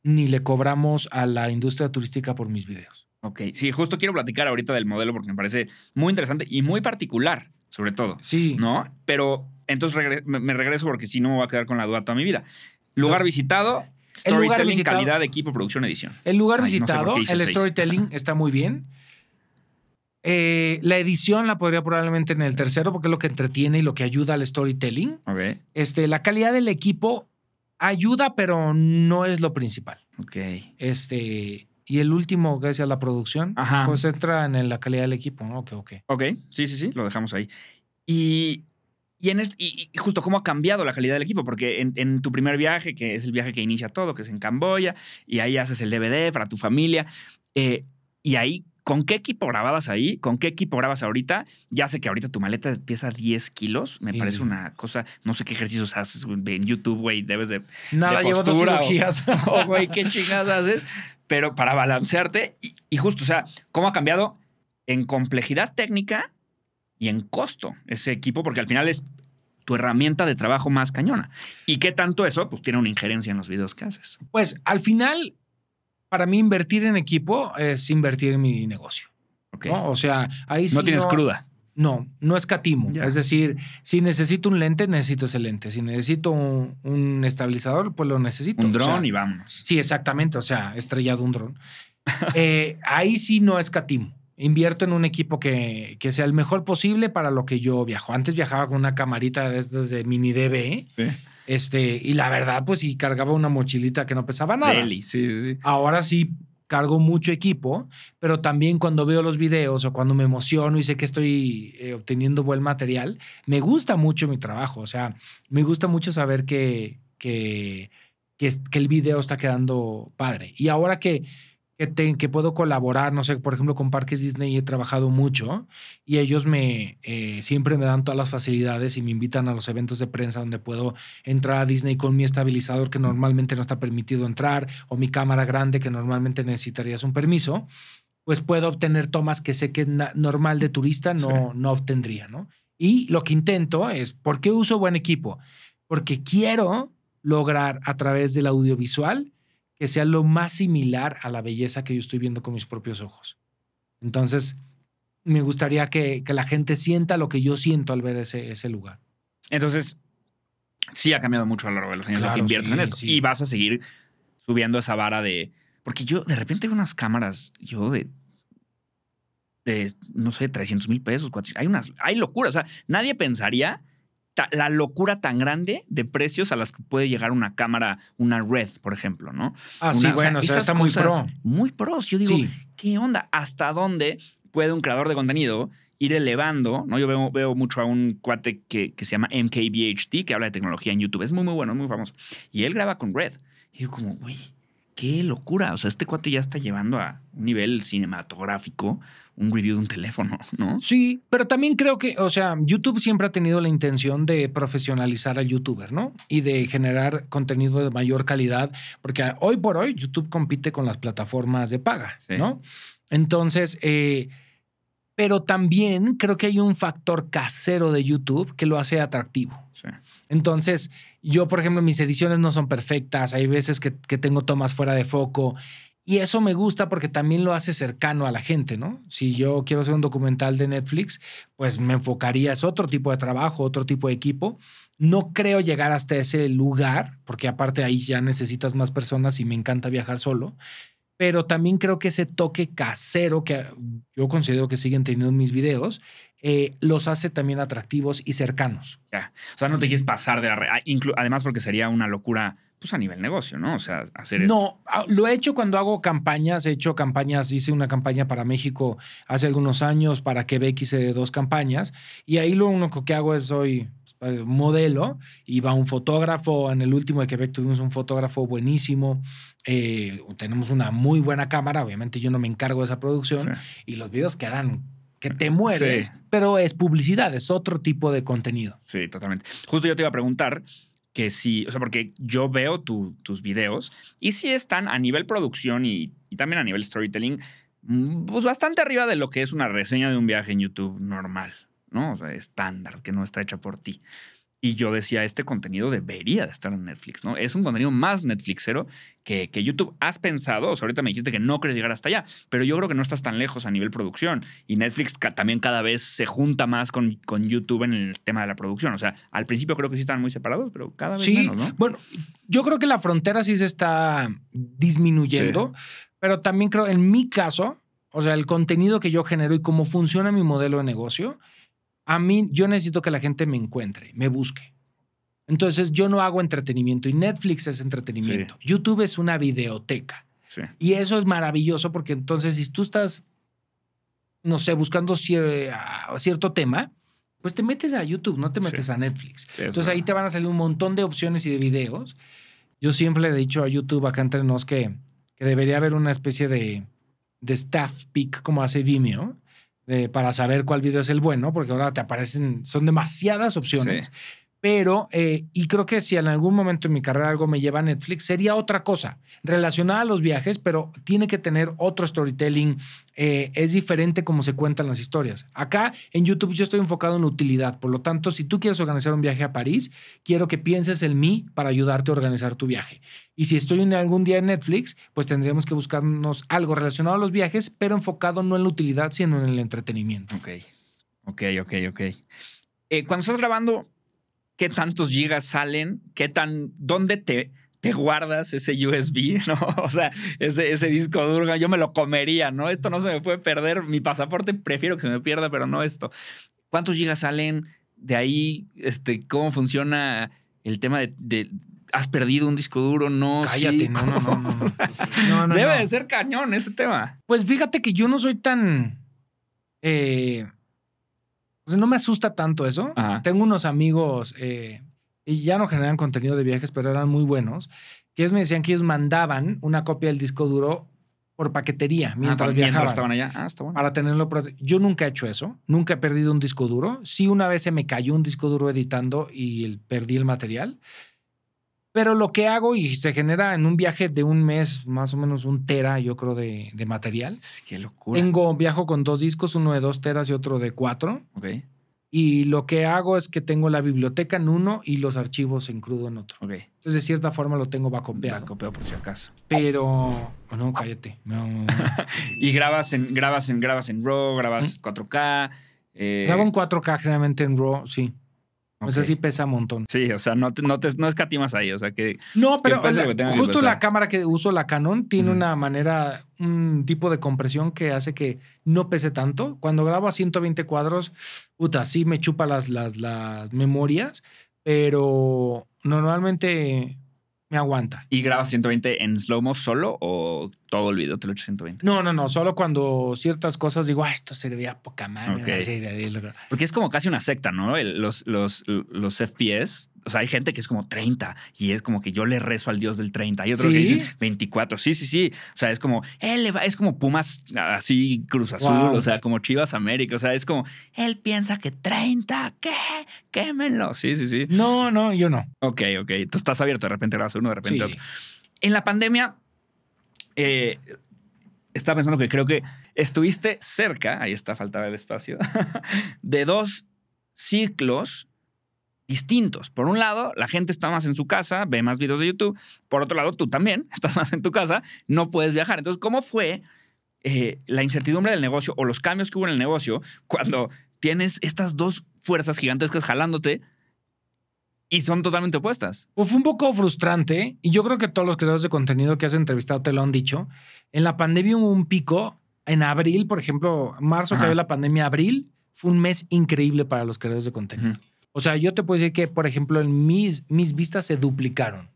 ni le cobramos a la industria turística por mis videos. Ok. Sí, justo quiero platicar ahorita del modelo porque me parece muy interesante y muy particular, sobre todo. Sí. ¿No? Pero entonces regre- me regreso porque si no me voy a quedar con la duda toda mi vida. Lugar Entonces, visitado, storytelling, visitado- calidad equipo, producción, edición. El lugar Ay, no sé por visitado, el storytelling está muy bien. Eh, la edición la podría probablemente en el tercero porque es lo que entretiene y lo que ayuda al storytelling. Ok. Este, la calidad del equipo ayuda, pero no es lo principal. Ok. Este, y el último, que decía la producción, Ajá. pues entra en la calidad del equipo, ¿no? Ok, ok. Ok. Sí, sí, sí. Lo dejamos ahí. Y. Y, en este- y- y justo cómo ha cambiado la calidad del equipo, porque en, en tu primer viaje, que es el viaje que inicia todo, que es en Camboya, y ahí haces el DVD para tu familia, eh, y ahí, ¿con qué equipo grababas ahí? ¿Con qué equipo grabas ahorita? Ya sé que ahorita tu maleta pesa 10 kilos, me Sí, parece sí. una cosa, no sé qué ejercicios haces en YouTube, güey, debes de... Nada, de llevo dos postura o- cirugías. Oh, güey, qué chingadas haces. Pero para balancearte, y, y justo, o sea, ¿cómo ha cambiado en complejidad técnica y en costo ese equipo? Porque al final es tu herramienta de trabajo más cañona. ¿Y qué tanto eso? Pues tiene una injerencia en los videos que haces. Pues al final, para mí invertir en equipo es invertir en mi negocio. ¿ok? ¿no? O sea, ahí sí no tienes cruda. No, no escatimo. Ya. Es decir, si necesito un lente, necesito ese lente. Si necesito un, un estabilizador, pues lo necesito. Un O sea, dron y vámonos. Sí, exactamente. O sea, estrellado un dron. Eh, ahí sí no escatimo. Invierto en un equipo que, que sea el mejor posible para lo que yo viajo. Antes viajaba con una camarita desde de mini DV, Sí. este, y la verdad, pues sí cargaba una mochilita que no pesaba nada. Deli, sí, sí. Ahora sí cargo mucho equipo, pero también cuando veo los videos o cuando me emociono y sé que estoy eh, obteniendo buen material, me gusta mucho mi trabajo. O sea, me gusta mucho saber que, que, que el video está quedando padre. Y ahora que, que, te- que puedo colaborar, no sé, por ejemplo, con Parques Disney he trabajado mucho y ellos me eh, siempre me dan todas las facilidades y me invitan a los eventos de prensa donde puedo entrar a Disney con mi estabilizador que normalmente no está permitido entrar o mi cámara grande que normalmente necesitarías un permiso, pues puedo obtener tomas que sé que normal de turista no, no obtendría, ¿no? Y lo que intento es, ¿por qué uso buen equipo? Porque quiero lograr a través del audiovisual que sea lo más similar a la belleza que yo estoy viendo con mis propios ojos. Entonces, me gustaría que, que la gente sienta lo que yo siento al ver ese, ese lugar. Entonces, sí ha cambiado mucho a lo largo de los años lo que inviertes en esto. sí. Y vas a seguir subiendo esa vara de. Porque yo de repente veo unas cámaras, yo de. de, no sé, 300 mil pesos, 400, hay unas, hay locura. O sea, nadie pensaría ta- la locura tan grande de precios a las que puede llegar una cámara, una Red, por ejemplo, ¿no? Ah, Una- sí, bueno, o sea, está muy pro. Muy pros. Yo digo, Sí. ¿qué onda? ¿Hasta dónde puede un creador de contenido ir elevando? ¿no? Yo veo, veo mucho a un cuate que, que se llama MKBHD, que habla de tecnología en YouTube. Es muy, muy bueno, muy famoso. Y él graba con Red. Y yo como, güey, qué locura. O sea, este cuate ya está llevando a un nivel cinematográfico un review de un teléfono, ¿no? Sí, pero también creo que, o sea, YouTube siempre ha tenido la intención de profesionalizar al youtuber, ¿no? Y de generar contenido de mayor calidad, porque hoy por hoy YouTube compite con las plataformas de paga, Sí. ¿no? Entonces, eh, pero también creo que hay un factor casero de YouTube que lo hace atractivo. Sí. Entonces, yo, por ejemplo, mis ediciones no son perfectas, hay veces que, tengo tomas fuera de foco. Y eso me gusta porque también lo hace cercano a la gente, ¿no? Si yo quiero hacer un documental de Netflix, pues me enfocaría, es otro tipo de trabajo, otro tipo de equipo. No creo llegar hasta ese lugar, porque aparte ahí ya necesitas más personas y me encanta viajar solo. Pero también creo que ese toque casero que yo considero que siguen teniendo mis videos, eh, los hace también atractivos y cercanos. Ya. O sea, no te quieres pasar de la... re- ah, Además, porque sería una locura, pues a nivel negocio, ¿no? O sea, hacer esto. No, ah, lo he hecho cuando hago campañas. He hecho campañas, hice una campaña para México hace algunos años, para Quebec hice dos campañas. Y ahí lo único que hago es soy eh, modelo va un fotógrafo. En el último de Quebec tuvimos un fotógrafo buenísimo. Eh, tenemos una muy buena cámara. Obviamente yo no me encargo de esa producción. Sí. Y los videos quedan que te mueres. Sí. Pero es publicidad, es otro tipo de contenido. Sí, totalmente. Justo yo te iba a preguntar que si, o sea, porque yo veo tu- tus videos y si están a nivel producción y, y también a nivel storytelling, mm, pues bastante arriba de lo que es una reseña de un viaje en YouTube normal, ¿no? O sea, estándar, que no está hecha por ti. Y yo decía, este contenido debería de estar en Netflix, ¿no? Es un contenido más Netflixero que, que YouTube. ¿Has pensado? O sea, ahorita me dijiste que no quieres llegar hasta allá, pero yo creo que no estás tan lejos a nivel producción. Y Netflix ca- también cada vez se junta más con, con YouTube en el tema de la producción. O sea, al principio creo que sí estaban muy separados, pero cada vez Sí, menos, ¿no? bueno, yo creo que la frontera sí se está disminuyendo, pero también creo, en mi caso, o sea, el contenido que yo genero y cómo funciona mi modelo de negocio, a mí yo necesito que la gente me encuentre, me busque. Entonces yo no hago entretenimiento y Netflix es entretenimiento. YouTube es una videoteca. Sí. Y eso es maravilloso porque entonces si tú estás, no sé, buscando cier- cierto tema, pues te metes a YouTube, no te Sí. metes a Netflix. Entonces ahí te van a salir un montón de opciones y de videos. Yo siempre he dicho a YouTube acá entre nos que, que debería haber una especie de, de staff pick como hace Vimeo de- para saber cuál video es el bueno, porque ahora te aparecen, son demasiadas opciones. Pero, eh, y creo que si en algún momento en mi carrera algo me lleva a Netflix, sería otra cosa, relacionada a los viajes, pero tiene que tener otro storytelling. eh, es diferente como se cuentan las historias. Acá en YouTube yo estoy enfocado en utilidad, por lo tanto, si tú quieres organizar un viaje a París, quiero que pienses en mí para ayudarte a organizar tu viaje. Y si estoy en algún día en Netflix, pues tendríamos que buscarnos algo relacionado a los viajes, pero enfocado no en la utilidad, sino en el entretenimiento. Ok, ok, ok, ok. Eh, cuando estás grabando, ¿qué tantos gigas salen? ¿Qué tan, dónde te, te guardas ese USB? ¿No? O sea, ese, ese disco duro, yo me lo comería, ¿no? Esto no se me puede perder. Mi pasaporte prefiero que se me pierda, pero no esto. ¿Cuántos gigas salen? De ahí, este, ¿cómo funciona el tema de, de- ¿has perdido un disco duro? No, Cállate, sí. no, no, no, no. no. No, Debe de ser cañón ese tema. Pues fíjate que yo no soy tan. eh, o sea, no me asusta tanto eso. Ajá. Tengo unos amigos eh, y ya no generan contenido de viajes, pero eran muy buenos. Que ellos me decían que ellos mandaban una copia del disco duro por paquetería Ah, mientras viajaban. estaban allá. Ah, está bueno. Para tenerlo. Yo nunca he hecho eso. Nunca he perdido un disco duro. Sí, una vez se me cayó un disco duro editando y el- perdí el material. Pero lo que hago y se genera en un viaje de un mes, más o menos un tera, yo creo, de, de material. Sí, Qué locura. Tengo, viajo con dos discos, uno de dos teras y otro de cuatro. Ok, Y lo que hago es que tengo la biblioteca en uno y los archivos en crudo en otro. ok. Entonces, de cierta forma lo tengo bacopeado. Ya, copio por si acaso. Pero. oh, no, cállate. No. Y grabas en, grabas en, grabas en RAW, grabas 4K. eh, Grabo en 4K generalmente en RAW, sí. O sea, sí pesa un montón. Sí, o sea, no, te, no, te, no escatimas ahí. O sea, que. No, pero justo la cámara que uso, la Canon, tiene una manera, un tipo de compresión que hace que no pese tanto. Cuando grabo a 120 cuadros, puta, sí me chupa las, las, las memorias, pero normalmente me aguanta. ¿Y grabas 120 en slow-mo solo o todo el video te lo hecho 120? No, no, no. Solo cuando ciertas cosas digo, ah, esto servía poca madre. Porque es como casi una secta, ¿no? los, los, los FPS o sea, hay gente que es como 30 y es como que yo le rezo al dios del 30. Hay otro que dice 24. Sí, sí, sí. O sea, es como, él es como Pumas así, Cruz Azul, o sea, como Chivas América. O sea, es como, él piensa que 30, ¿qué? Quémenlo. Sí, sí, sí. No, no, yo no. Ok, ok. Tú estás abierto, de repente grabas uno, de repente otro. En la pandemia, eh, estaba pensando que creo que estuviste cerca, ahí está, faltaba el espacio, de dos ciclos distintos. Por un lado, la gente está más en su casa, ve más videos de YouTube. Por otro lado, tú también estás más en tu casa, no puedes viajar. Entonces, ¿cómo fue eh, la incertidumbre del negocio o los cambios que hubo en el negocio cuando tienes estas dos fuerzas gigantescas jalándote y son totalmente opuestas? Pues fue un poco frustrante y yo creo que todos los creadores de contenido que has entrevistado te lo han dicho. En la pandemia hubo un pico. En abril, por ejemplo, marzo cayó la pandemia, abril fue un mes increíble para los creadores de contenido. O sea, yo te puedo decir que, por ejemplo, en mis, mis vistas se duplicaron.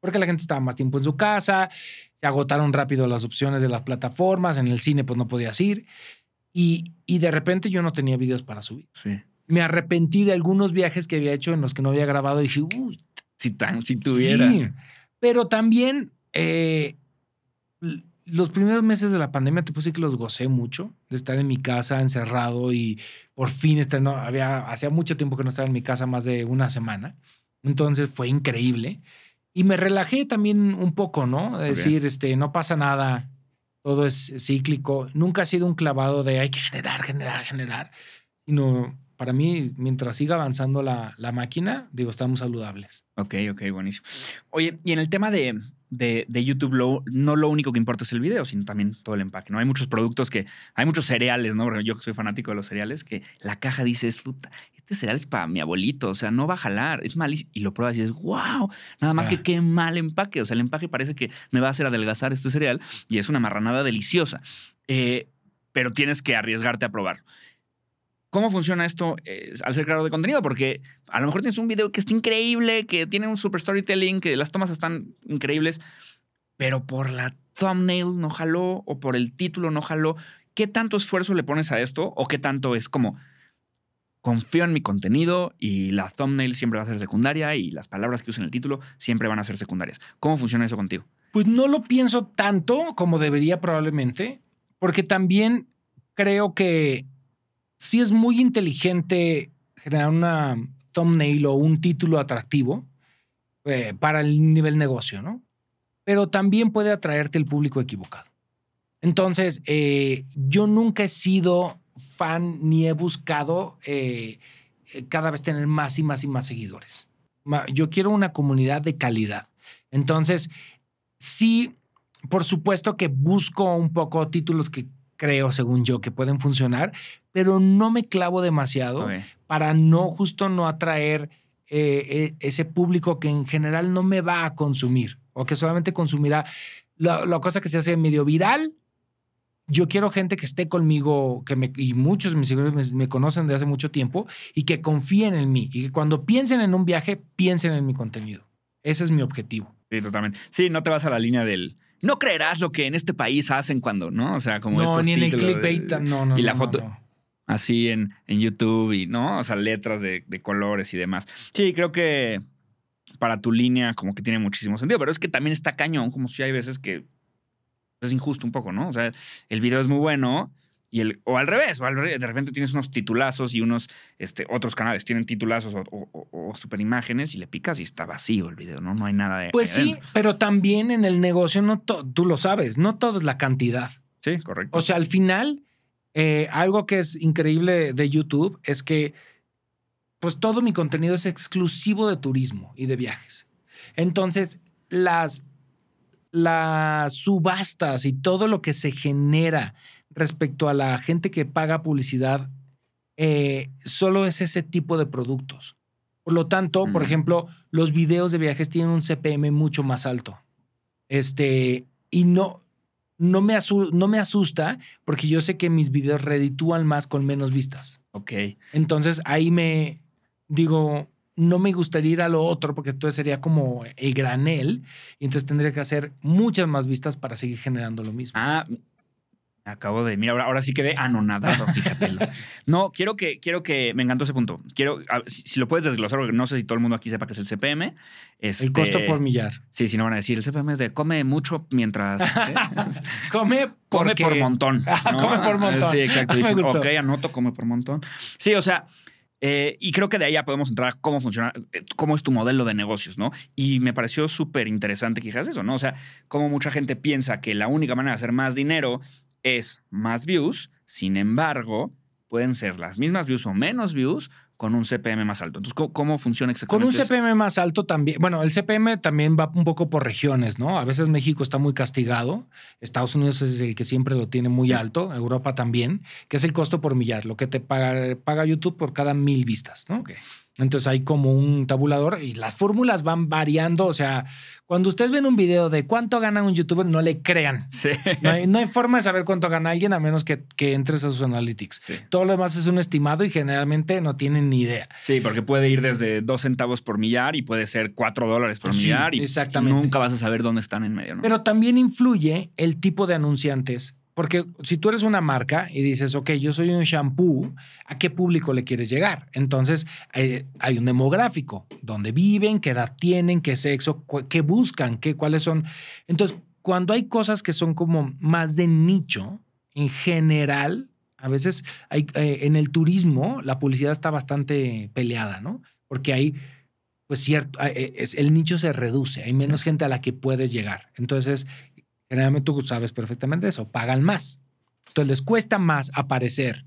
Porque la gente estaba más tiempo en su casa, se agotaron rápido las opciones de las plataformas, en el cine pues no podías ir. Y, y de repente yo no tenía videos para subir. Sí. Me arrepentí de algunos viajes que había hecho en los que no había grabado y dije, uy. Si, tan, si tuviera. Sí. Pero también eh, los primeros meses de la pandemia te puse que los gocé mucho de estar en mi casa encerrado y por fin estar, no, había, hacía mucho tiempo que no estaba en mi casa, más de una semana. Entonces fue increíble. Y me relajé también un poco, ¿no? Es decir, este, no pasa nada, todo es cíclico. Nunca ha sido un clavado de hay que generar, generar, generar. Sino para mí, mientras siga avanzando la, la máquina, digo, estamos saludables. Ok, ok, buenísimo. Oye, y en el tema de, de, YouTube no lo único que importa es el video, sino también todo el empaque. ¿no? Hay muchos productos que, hay muchos cereales, ¿no? Yo que soy fanático de los cereales, que la caja dice, es puta, este cereal es para mi abuelito, o sea, no va a jalar, es malísimo. Y lo pruebas y dices, wow, nada más que ah. qué mal empaque. O sea, el empaque parece que me va a hacer adelgazar este cereal y es una marranada deliciosa. Eh, pero tienes que arriesgarte a probarlo. ¿Cómo funciona esto eh, al ser creador de contenido? Porque a lo mejor tienes un video que está increíble, que tiene un super storytelling, que las tomas están increíbles, pero por la thumbnail no jaló o por el título no jaló. ¿Qué tanto esfuerzo le pones a esto? ¿O qué tanto es como confío en mi contenido y la thumbnail siempre va a ser secundaria y las palabras que uso en el título siempre van a ser secundarias? ¿Cómo funciona eso contigo? Pues no lo pienso tanto como debería probablemente, porque también creo que sí es muy inteligente generar una thumbnail o un título atractivo eh, para el nivel negocio, ¿no? Pero también puede atraerte el público equivocado. Entonces, eh, yo nunca he sido fan ni he buscado eh, cada vez tener más y más y más seguidores. Yo quiero una comunidad de calidad. Entonces, sí, por supuesto que busco un poco títulos que creo, según yo, que pueden funcionar, pero no me clavo demasiado para no justo no atraer eh, e, ese público que en general no me va a consumir o que solamente consumirá la, cosa que se hace medio viral. Yo quiero gente que esté conmigo, que me, y muchos de mis seguidores me, conocen de hace mucho tiempo y que confíen en mí y que cuando piensen en un viaje, piensen en mi contenido. Ese es mi objetivo. Sí, totalmente. Sí, no te vas a la línea del no creerás lo que en este país hacen cuando, ¿no? O sea, como no, ni en el clickbait, no, no. Y la foto así en, en YouTube y, ¿no? O sea, letras de, colores y demás. Sí, creo que para tu línea como que tiene muchísimo sentido, pero es que también está cañón, como si hay veces que es injusto un poco, ¿no? O sea, el video es muy bueno, y el, o al revés, o de repente tienes unos titulazos y unos este, otros canales tienen titulazos o, o, super imágenes y le picas y está vacío el video, ¿no? No hay nada de. Pues sí, pero también en el negocio, no tú lo sabes, no todo es la cantidad. Sí, correcto. O sea, al final, eh, algo que es increíble de YouTube es que, pues todo mi contenido es exclusivo de turismo y de viajes. Entonces, las, las subastas y todo lo que se genera respecto a la gente que paga publicidad, eh, solo es ese tipo de productos. Por lo tanto, por ejemplo, los videos de viajes tienen un CPM mucho más alto. Este, y no, no, me no me asusta porque yo sé que mis videos reditúan más con menos vistas. Ok. Entonces ahí me digo, no me gustaría ir a lo otro porque entonces sería como el granel y entonces tendría que hacer muchas más vistas para seguir generando lo mismo. Ah, acabo de. Mira, ahora, ahora sí quedé anonadado, fíjatelo. No, quiero que, quiero que. Me encantó ese punto. Quiero. a- si, si lo puedes desglosar, porque no sé si todo el mundo aquí sepa que es el CPM. el Este, costo por millar. Sí, si no van a decir, el CPM es de come mucho mientras. ¿qué? Come, come porque- por montón. Ah, ¿no? come por montón. Sí, exacto. Me Dicen, gustó. ok, anoto, come por montón. Sí, o sea, eh, y creo que de ahí ya podemos entrar a cómo funciona, eh, cómo es tu modelo de negocios, ¿no? Y me pareció súper interesante que dijeras eso, ¿no? O sea, cómo mucha gente piensa que la única manera de hacer más dinero es más views, sin embargo, pueden ser las mismas views o menos views con un CPM más alto. Entonces, ¿cómo, cómo funciona Con exactamente? un eso? CPM más alto también, bueno, el CPM también va un poco por regiones, ¿no? A veces México está muy castigado, Estados Unidos es el que siempre lo tiene muy alto, Europa también, que es el costo por millar, lo que te paga, paga YouTube por cada mil vistas, ¿no? Ok. Entonces hay como un tabulador y las fórmulas van variando, o sea, cuando ustedes ven un video de cuánto gana un youtuber, no le crean. Sí. No hay, no hay forma de saber cuánto gana alguien a menos que, que entres a sus analytics. Sí. Todo lo demás es un estimado y generalmente no tienen ni idea. Sí, porque puede ir desde dos centavos por millar y puede ser cuatro dólares por Sí, millar y exactamente. nunca vas a saber dónde están en medio, ¿no? Pero también influye el tipo de anunciantes. Porque si tú eres una marca y dices, ok, yo soy un shampoo, ¿a qué público le quieres llegar? Entonces eh, hay un demográfico, dónde viven, qué edad tienen, qué sexo, cu- qué buscan, qué, cuáles son. Entonces, cuando hay cosas que son como más de nicho, en general, a veces hay, eh, en el turismo la publicidad está bastante peleada, ¿no? Porque hay, pues cierto, eh, es, el nicho se reduce, hay menos gente a la que puedes llegar. Entonces, generalmente tú sabes perfectamente eso, pagan más. Entonces les cuesta más aparecer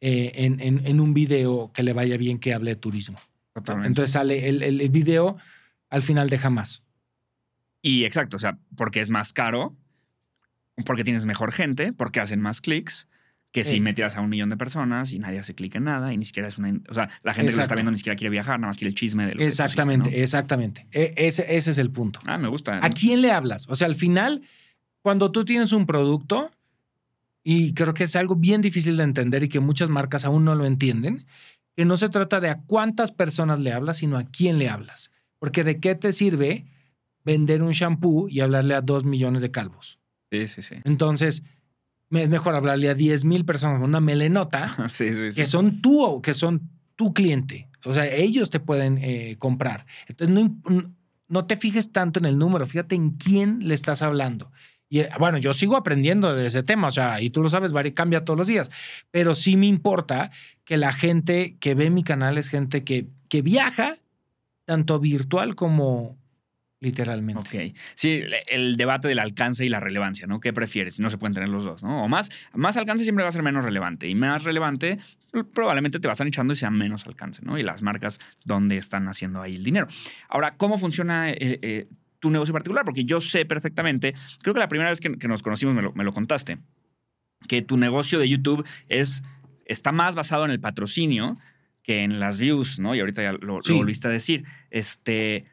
eh, en, en- en un video que le vaya bien que hable de turismo. Totalmente. Entonces sale el, el- el video, al final deja más. y exacto, o sea, porque es más caro, porque tienes mejor gente, porque hacen más clics, que si Sí. metieras a un millón de personas y nadie hace clic en nada y ni siquiera es una... O sea, la gente que lo está viendo ni siquiera quiere viajar, nada más quiere el chisme de lo que pusiste, Exactamente, ¿no? exactamente. E- ese, ese es el punto. Ah, me gusta. ¿A quién le hablas? O sea, al final, cuando tú tienes un producto, y creo que es algo bien difícil de entender y que muchas marcas aún no lo entienden, que no se trata de a cuántas personas le hablas, sino a quién le hablas. Porque de qué te sirve vender un shampoo y hablarle a dos millones de calvos. Sí, sí, sí. Entonces, es mejor hablarle a 10 mil personas con una melenota Sí, sí, sí. que son tú, que son tu cliente. O sea, ellos te pueden eh, comprar. Entonces, no, no te fijes tanto en el número, fíjate en quién le estás hablando. Y eh, bueno, yo sigo aprendiendo de ese tema, o sea, y tú lo sabes, Vari, cambia todos los días. Pero sí me importa que la gente que ve mi canal es gente que, que viaja, tanto virtual como literalmente. Ok. Sí, el debate del alcance y la relevancia, ¿no? ¿Qué prefieres? No se pueden tener los dos, ¿no? O más, más alcance siempre va a ser menos relevante y más relevante probablemente te va a echando y sea menos alcance, ¿no? Y las marcas donde están haciendo ahí el dinero. Ahora, ¿cómo funciona eh, eh, tu negocio particular? Porque yo sé perfectamente, creo que la primera vez que, que nos conocimos me lo, me lo contaste, que tu negocio de YouTube es, está más basado en el patrocinio que en las views, ¿no? Y ahorita ya lo, Sí. lo volviste a decir. Este,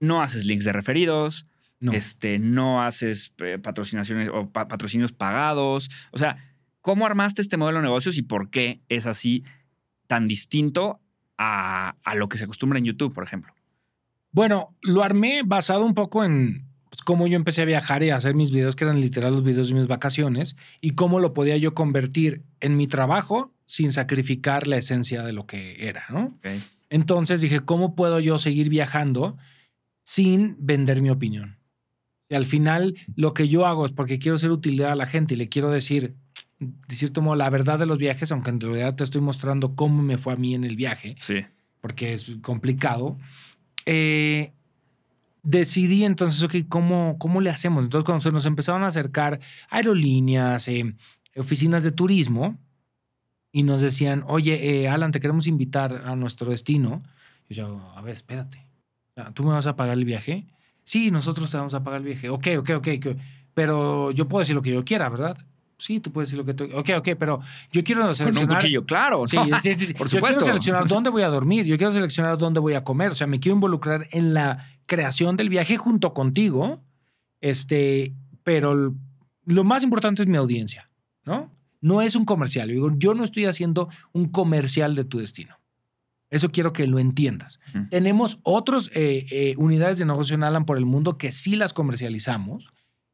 no haces links de referidos, No. este, no haces eh, patrocinaciones o pa- patrocinios pagados. O sea, ¿cómo armaste este modelo de negocios y por qué es así tan distinto a, a lo que se acostumbra en YouTube, por ejemplo? Bueno, lo armé basado un poco en pues, cómo yo empecé a viajar y a hacer mis videos, que eran literal los videos de mis vacaciones, y cómo lo podía yo convertir en mi trabajo sin sacrificar la esencia de lo que era, ¿no? Entonces dije, ¿cómo puedo yo seguir viajando sin vender mi opinión? Y al final lo que yo hago es porque quiero ser utilidad a la gente y le quiero decir, de cierto modo, la verdad de los viajes, aunque en realidad te estoy mostrando cómo me fue a mí en el viaje Sí. porque es complicado. Eh, decidí entonces, ok, ¿cómo, ¿cómo le hacemos? Entonces, cuando se nos empezaron a acercar aerolíneas, eh, oficinas de turismo, y nos decían, oye, eh, Alan, te queremos invitar a nuestro destino. Y yo, a ver, espérate. ¿Tú me vas a pagar el viaje? Sí, nosotros te vamos a pagar el viaje. Ok, ok, ok. ok. Pero yo puedo decir lo que yo quiera, ¿verdad? Sí, tú puedes decir lo que tú. Ok, ok, pero yo quiero Con un seleccionar. cuchillo, claro. Sí, ¿no? sí, sí, sí. Por Yo supuesto. quiero seleccionar dónde voy a dormir, yo quiero seleccionar dónde voy a comer, o sea, me quiero involucrar en la creación del viaje junto contigo, este, pero lo más importante es mi audiencia, ¿no? No es un comercial, yo digo, yo no estoy haciendo un comercial de tu destino. Eso quiero que lo entiendas. Tenemos otras unidades de negocio en Alan por el mundo que sí las comercializamos,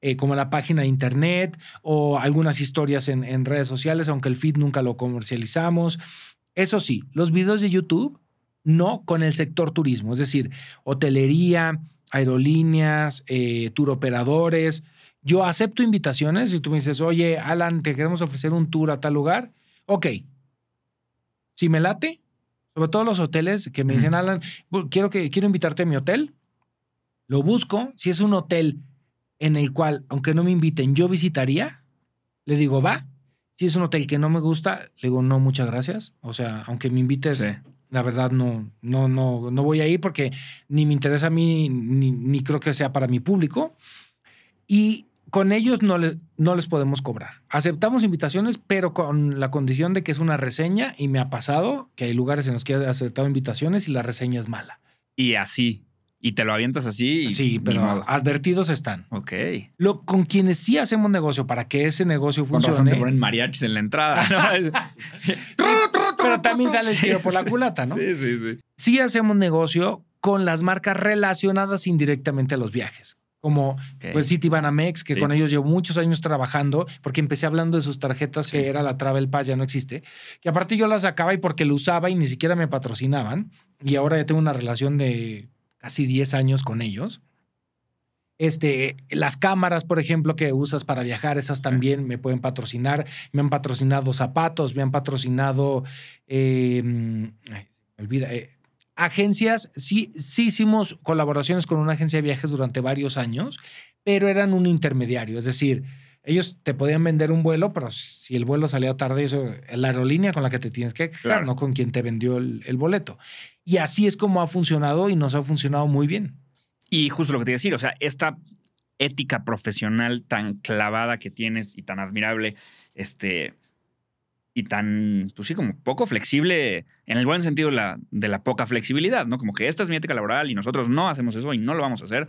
eh, como la página de internet o algunas historias en, en redes sociales, aunque el feed nunca lo comercializamos. Eso sí, los videos de YouTube no con el sector turismo, es decir, hotelería, aerolíneas, eh, tour operadores. Yo acepto invitaciones y tú me dices, oye, Alan, te queremos ofrecer un tour a tal lugar. Ok. Si me late, sobre todo los hoteles que me dicen, Alan, quiero, que, quiero invitarte a mi hotel. Lo busco. Si es un hotel en el cual, aunque no me inviten, yo visitaría, le digo, va. Si es un hotel que no me gusta, le digo, no, muchas gracias. O sea, aunque me invites, Sí. la verdad no, no, no, no voy a ir porque ni me interesa a mí, ni, ni creo que sea para mi público. Y con ellos no, le- no les podemos cobrar. Aceptamos invitaciones, pero con la condición de que es una reseña y me ha pasado que hay lugares en los que he aceptado invitaciones y la reseña es mala. Y así. Y te lo avientas así. y sí, pero advertidos están. Ok. Lo, con quienes sí hacemos negocio para que ese negocio Con razón funcione. te ponen mariachis en la entrada. pero también sale el tiro por la culata, ¿no? Sí, sí, sí. sí hacemos negocio con las marcas relacionadas indirectamente a los viajes. Como Ok. pues Citibanamex, que Sí. con ellos llevo muchos años trabajando, porque empecé hablando de sus tarjetas, Sí. que era la Travel Pass, ya no existe. Que aparte yo las sacaba y porque lo usaba y ni siquiera me patrocinaban. Y ahora ya tengo una relación de casi 10 años con ellos. Este, las cámaras, por ejemplo, que usas para viajar, esas también me pueden patrocinar. Me han patrocinado zapatos, me han patrocinado. eh, ay, se me olvida. eh, agencias, sí, sí hicimos colaboraciones con una agencia de viajes durante varios años, pero eran un intermediario. Es decir, ellos te podían vender un vuelo, pero si el vuelo salía tarde, eso, la aerolínea con la que te tienes que quejar, Claro. no con quien te vendió el, el boleto. Y así es como ha funcionado y nos ha funcionado muy bien. Y justo lo que te iba a decir, o sea, esta ética profesional tan clavada que tienes y tan admirable, este, y tan, pues sí, como poco flexible, en el buen sentido de la, de la poca flexibilidad, ¿no? Como que esta es mi ética laboral y nosotros no hacemos eso y no lo vamos a hacer.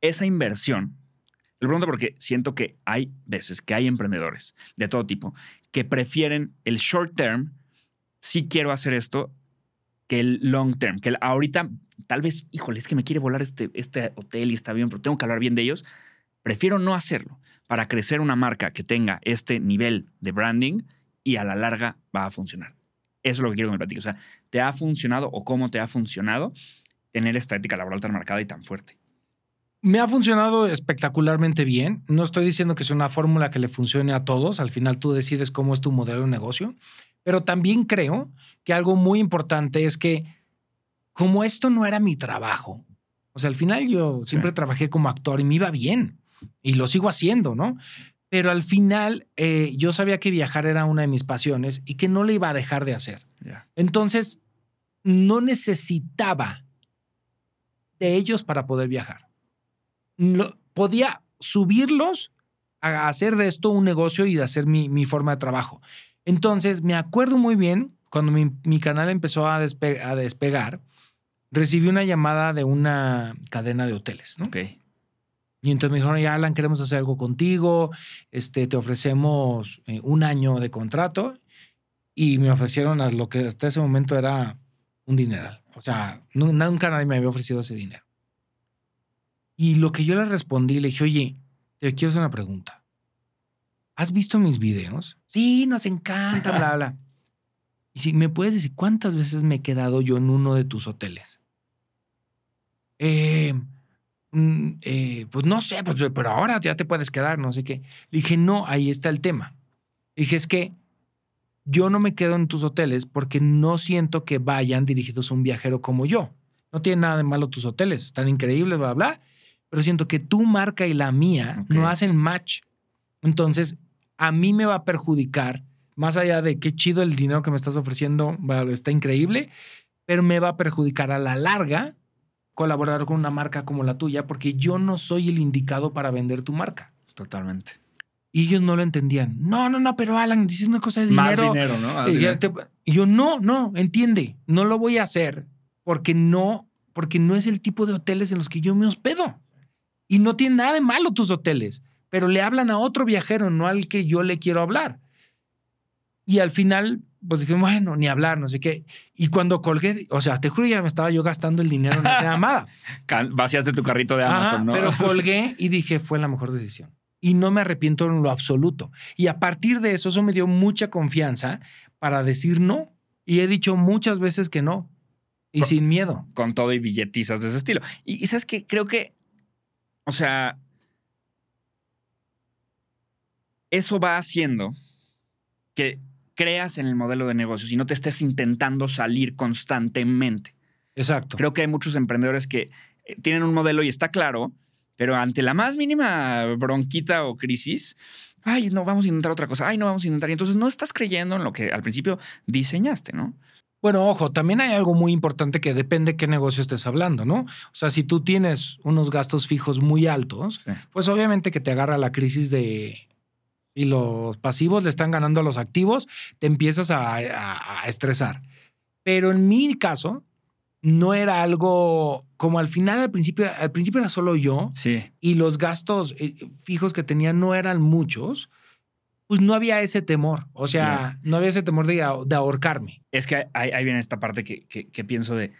Esa inversión, lo pregunto porque siento que hay veces que hay emprendedores de todo tipo que prefieren el short term, sí quiero hacer esto, que el long term, que el ahorita tal vez, híjole, es que me quiere volar este, este hotel y está bien, pero tengo que hablar bien de ellos. Prefiero no hacerlo para crecer una marca que tenga este nivel de branding y a la larga va a funcionar. Eso es lo que quiero que me platiques. O sea, ¿te ha funcionado o cómo te ha funcionado tener esta ética laboral tan marcada y tan fuerte? Me ha funcionado espectacularmente bien. No estoy diciendo que sea una fórmula que le funcione a todos. Al final tú decides cómo es tu modelo de negocio. Pero también creo que algo muy importante es que como esto no era mi trabajo, o sea, al final yo siempre Sí. trabajé como actor y me iba bien y lo sigo haciendo, ¿no? Pero al final eh, yo sabía que viajar era una de mis pasiones y que no le iba a dejar de hacer. Entonces, no necesitaba de ellos para poder viajar. Lo- podía subirlos a hacer de esto un negocio y de hacer mi, mi forma de trabajo. Entonces, me acuerdo muy bien, cuando mi, mi canal empezó a, despe- a despegar, recibí una llamada de una cadena de hoteles, ¿no? Ok. Y entonces me dijeron, ya Alan, queremos hacer algo contigo, este, te ofrecemos eh, un año de contrato y me ofrecieron a lo que hasta ese momento era un dineral. O sea, nu- nunca nadie me había ofrecido ese dinero. Y lo que yo le respondí, le dije, oye, te quiero hacer una pregunta. ¿Has visto mis videos? Sí, nos encanta, bla, bla. Y si me puedes decir cuántas veces me he quedado yo en uno de tus hoteles. Eh, mm, eh, pues no sé, pues, pero ahora ya te puedes quedar, no sé qué. Le dije, no, ahí está el tema. Le dije, es que yo no me quedo en tus hoteles porque no siento que vayan dirigidos a un viajero como yo. No tiene nada de malo tus hoteles, están increíbles, bla, bla, pero siento que tu marca y la mía no hacen match. Entonces, a mí me va a perjudicar, más allá de qué chido el dinero que me estás ofreciendo, bueno, está increíble, pero me va a perjudicar a la larga colaborar con una marca como la tuya porque yo no soy el indicado para vender tu marca. Totalmente. Y ellos no lo entendían. No, no, no, pero Alan, dices una cosa de Más dinero. ¿no? Más dinero. te- y yo, no, no, entiende, no lo voy a hacer porque no, porque no es el tipo de hoteles en los que yo me hospedo. Y no tiene nada de malo tus hoteles, pero le hablan a otro viajero, no al que yo le quiero hablar. Y al final, pues dije, bueno, ni hablar, no sé qué. Y cuando colgué, o sea, te juro, ya me estaba yo gastando el dinero en esa llamada. Vaciaste tu carrito de Amazon, Ajá, ¿no? Pero colgué y dije, fue la mejor decisión. Y no me arrepiento en lo absoluto. Y a partir de eso, eso me dio mucha confianza para decir no. Y he dicho muchas veces que no. Y sin miedo. con todo y billetizas de ese estilo. Y, y sabes que creo que, o sea, eso va haciendo que creas en el modelo de negocios y no te estés intentando salir constantemente. Exacto. Creo que hay muchos emprendedores que eh, tienen un modelo y está claro, pero ante la más mínima bronquita o crisis, ay, no, vamos a intentar otra cosa, ay, no, vamos a intentar. Y entonces no estás creyendo en lo que al principio diseñaste, ¿no? Bueno, ojo, también hay algo muy importante que depende qué negocio estés hablando, ¿no? O sea, si tú tienes unos gastos fijos muy altos, Sí. pues obviamente que te agarra la crisis de y los pasivos le están ganando a los activos, te empiezas a, a- a estresar. Pero en mi caso, no era algo como al final, al principio, al principio era solo yo Sí. y los gastos eh, fijos que tenía no eran muchos, pues no había ese temor. O sea, no había ese temor de, de ahorcarme. Es que ahí, ahí viene esta parte que, que- que pienso de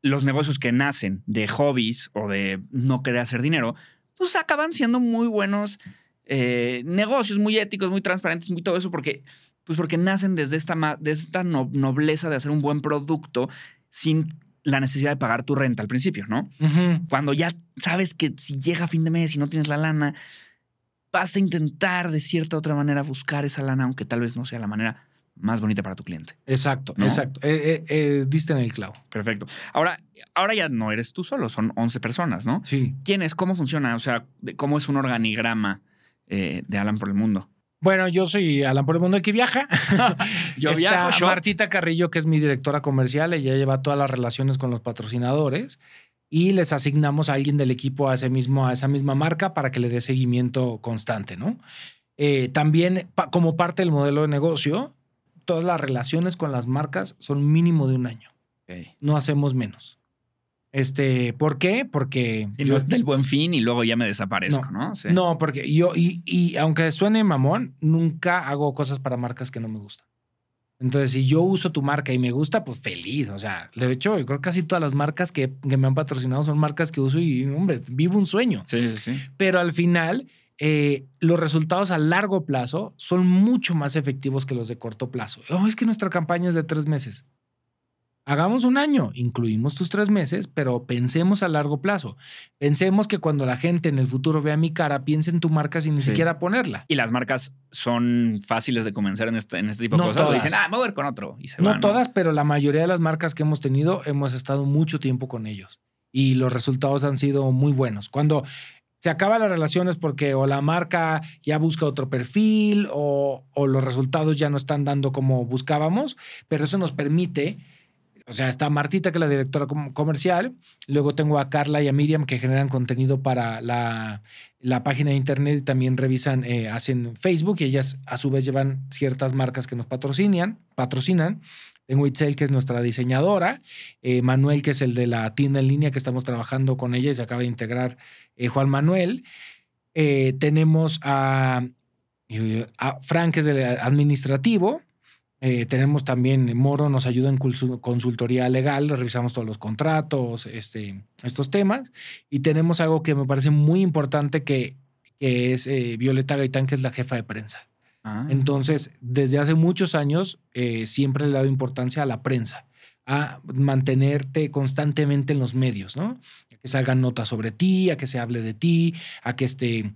los negocios que nacen de hobbies o de no querer hacer dinero, pues acaban siendo muy buenos eh, negocios, muy éticos, muy transparentes, muy todo eso, porque, pues porque nacen desde esta, desde esta no- nobleza de hacer un buen producto sin la necesidad de pagar tu renta al principio, ¿no? Cuando ya sabes que si llega fin de mes y no tienes la lana, vas a intentar de cierta otra manera buscar esa lana, aunque tal vez no sea la manera más bonita para tu cliente. Exacto, ¿No? exacto. Eh, eh, eh, diste en el clavo. Perfecto. Ahora, ahora ya no eres tú solo, son 11 personas, ¿no? Sí. ¿Quién es? ¿Cómo funciona? O sea, ¿cómo es un organigrama de Alan por el mundo? Bueno, yo soy Alan por el mundo que viaja. Yo Está viajo. Martita Carrillo, que es mi directora comercial, ella lleva todas las relaciones con los patrocinadores y les asignamos a alguien del equipo a, ese mismo, a esa misma marca para que le dé seguimiento constante, ¿no? Eh, también, pa- como parte del modelo de negocio, todas las relaciones con las marcas son mínimo de un año. No hacemos menos. Este, ¿Por qué? Porque Y yo- no es del buen fin y luego ya me desaparezco, ¿no? Sí. no, porque yo, y, y aunque suene mamón, nunca hago cosas para marcas que no me gustan. Entonces, si yo uso tu marca y me gusta, pues feliz. O sea, de hecho, yo creo que casi todas las marcas que, que me han patrocinado son marcas que uso y, hombre, vivo un sueño. Sí, sí, sí. Pero al final, eh, los resultados a largo plazo son mucho más efectivos que los de corto plazo. Oh, es que nuestra campaña es de tres meses. Hagamos un año, incluimos tus tres meses, pero pensemos a largo plazo. Pensemos que cuando la gente en el futuro vea mi cara, piense en tu marca sin ni Sí. siquiera ponerla. Y las marcas son fáciles de convencer en este, en este tipo de No cosas. O todas. dicen, ah, me voy a ir con otro. Y se No van, todas, pero la mayoría de las marcas que hemos tenido hemos estado mucho tiempo con ellos y los resultados han sido muy buenos. Cuando se acaban las relaciones porque o la marca ya busca otro perfil o, o los resultados ya no están dando como buscábamos, pero eso nos permite, o sea, está Martita que es la directora com- comercial, luego tengo a Carla y a Miriam que generan contenido para la, la página de internet y también revisan, eh, hacen Facebook y ellas a su vez llevan ciertas marcas que nos patrocinan, patrocinan. Tengo Itzel, que es nuestra diseñadora, eh, Manuel, que es el de la tienda en línea que estamos trabajando con ella y se acaba de integrar eh, Juan Manuel. Tenemos a, a Frank, que es el administrativo. Eh, tenemos también Moro, nos ayuda en consul- consultoría legal, revisamos todos los contratos, este, estos temas. Y tenemos algo que me parece muy importante que, que es eh, Violeta Gaitán, que es la jefa de prensa. Ah. Entonces, desde hace muchos años, eh, siempre le he dado importancia a la prensa, a mantenerte constantemente en los medios, ¿no? A que salgan notas sobre ti, a que se hable de ti, a que este,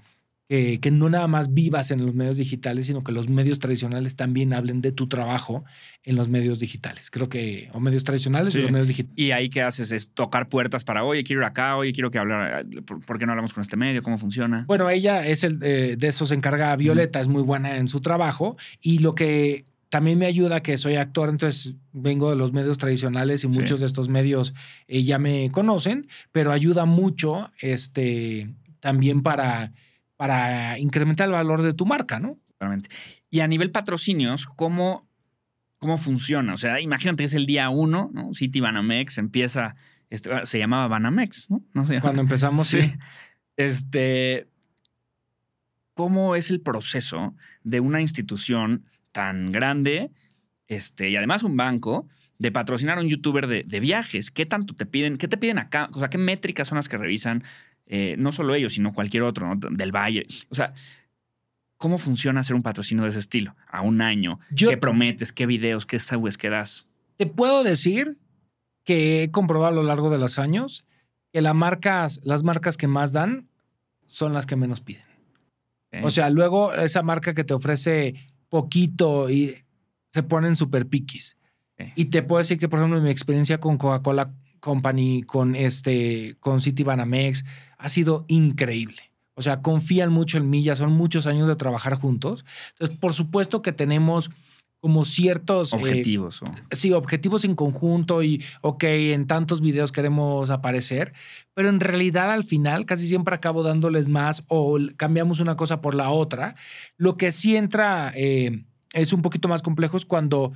que, que no nada más vivas en los medios digitales, sino que los medios tradicionales también hablen de tu trabajo en los medios digitales. Creo que, o medios tradicionales Sí. o los medios digitales. Y ahí que haces es tocar puertas para, oye, quiero ir acá, oye, quiero que hablar, ¿por, qué no hablamos con este medio? ¿Cómo funciona? Bueno, ella es el eh, de eso se encarga Violeta, es muy buena en su trabajo y lo que también me ayuda que soy actor, entonces vengo de los medios tradicionales y Sí. muchos de estos medios eh, ya me conocen, pero ayuda mucho este también para para incrementar el valor de tu marca, ¿no? Y a nivel patrocinios, ¿cómo, cómo funciona? O sea, imagínate que es el día uno, ¿no? City Banamex empieza, este, se llamaba Banamex, ¿no? no sé. Cuando empezamos, sí. Este, ¿cómo es el proceso de una institución tan grande, este, y además un banco, de patrocinar a un youtuber de, de, viajes? ¿Qué tanto te piden? ¿Qué te piden acá? O sea, ¿qué métricas son las que revisan? Eh, no solo ellos, sino cualquier otro, ¿no? Del Valle. O sea, ¿cómo funciona hacer un patrocinio de ese estilo? A un año. Yo, ¿Qué prometes? ¿Qué videos? ¿Qué sabes que das? Te puedo decir que he comprobado a lo largo de los años que las marcas, las marcas que más dan son las que menos piden. O sea, luego esa marca que te ofrece poquito y se ponen súper piquis. Y te puedo decir que, por ejemplo, mi experiencia con Coca-Cola Company, con este, con City Banamex, ha sido increíble. O sea, confían mucho en mí, ya son muchos años de trabajar juntos. Entonces, por supuesto que tenemos como ciertos eh, objetivos. Sí, objetivos en conjunto y, ok, en tantos videos queremos aparecer, pero en realidad al final casi siempre acabo dándoles más o cambiamos una cosa por la otra. Lo que sí entra eh, es un poquito más complejo es cuando,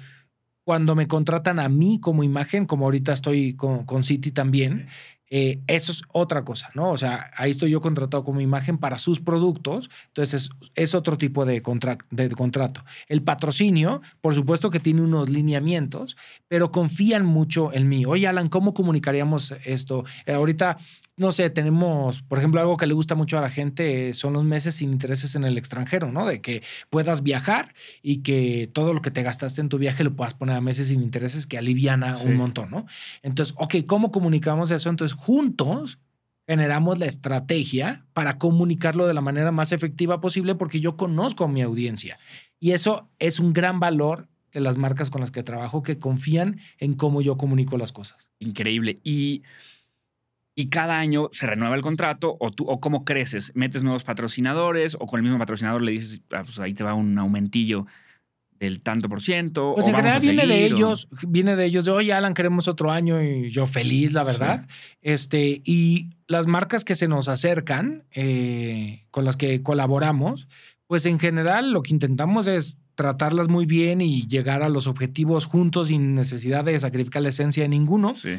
cuando me contratan a mí como imagen, como ahorita estoy con, con City también. Eh, eso es otra cosa, ¿no? O sea, ahí estoy yo contratado como imagen para sus productos, entonces es, otro tipo de, de, contrato. El patrocinio, por supuesto que tiene unos lineamientos, pero confían mucho en mí. Oye, Alan, ¿cómo comunicaríamos esto? Eh, ahorita no sé, tenemos, por ejemplo, algo que le gusta mucho a la gente son los meses sin intereses en el extranjero, ¿no? De que puedas viajar y que todo lo que te gastaste en tu viaje lo puedas poner a meses sin intereses, que aliviana un montón, ¿no? Entonces, ok, ¿cómo comunicamos eso? Entonces, juntos generamos la estrategia para comunicarlo de la manera más efectiva posible porque yo conozco a mi audiencia. Y eso es un gran valor de las marcas con las que trabajo que confían en cómo yo comunico las cosas. Increíble. Y y cada año se renueva el contrato o tú o cómo creces, metes nuevos patrocinadores o con el mismo patrocinador le dices, ah, pues ahí te va un aumentillo del tanto por ciento. Pues en general viene de ellos, viene de ellos de, oye, Alan, queremos otro año y yo feliz, la verdad. Este, y las marcas que se nos acercan, eh, con las que colaboramos, pues en general lo que intentamos es tratarlas muy bien y llegar a los objetivos juntos sin necesidad de sacrificar la esencia de ninguno. Sí.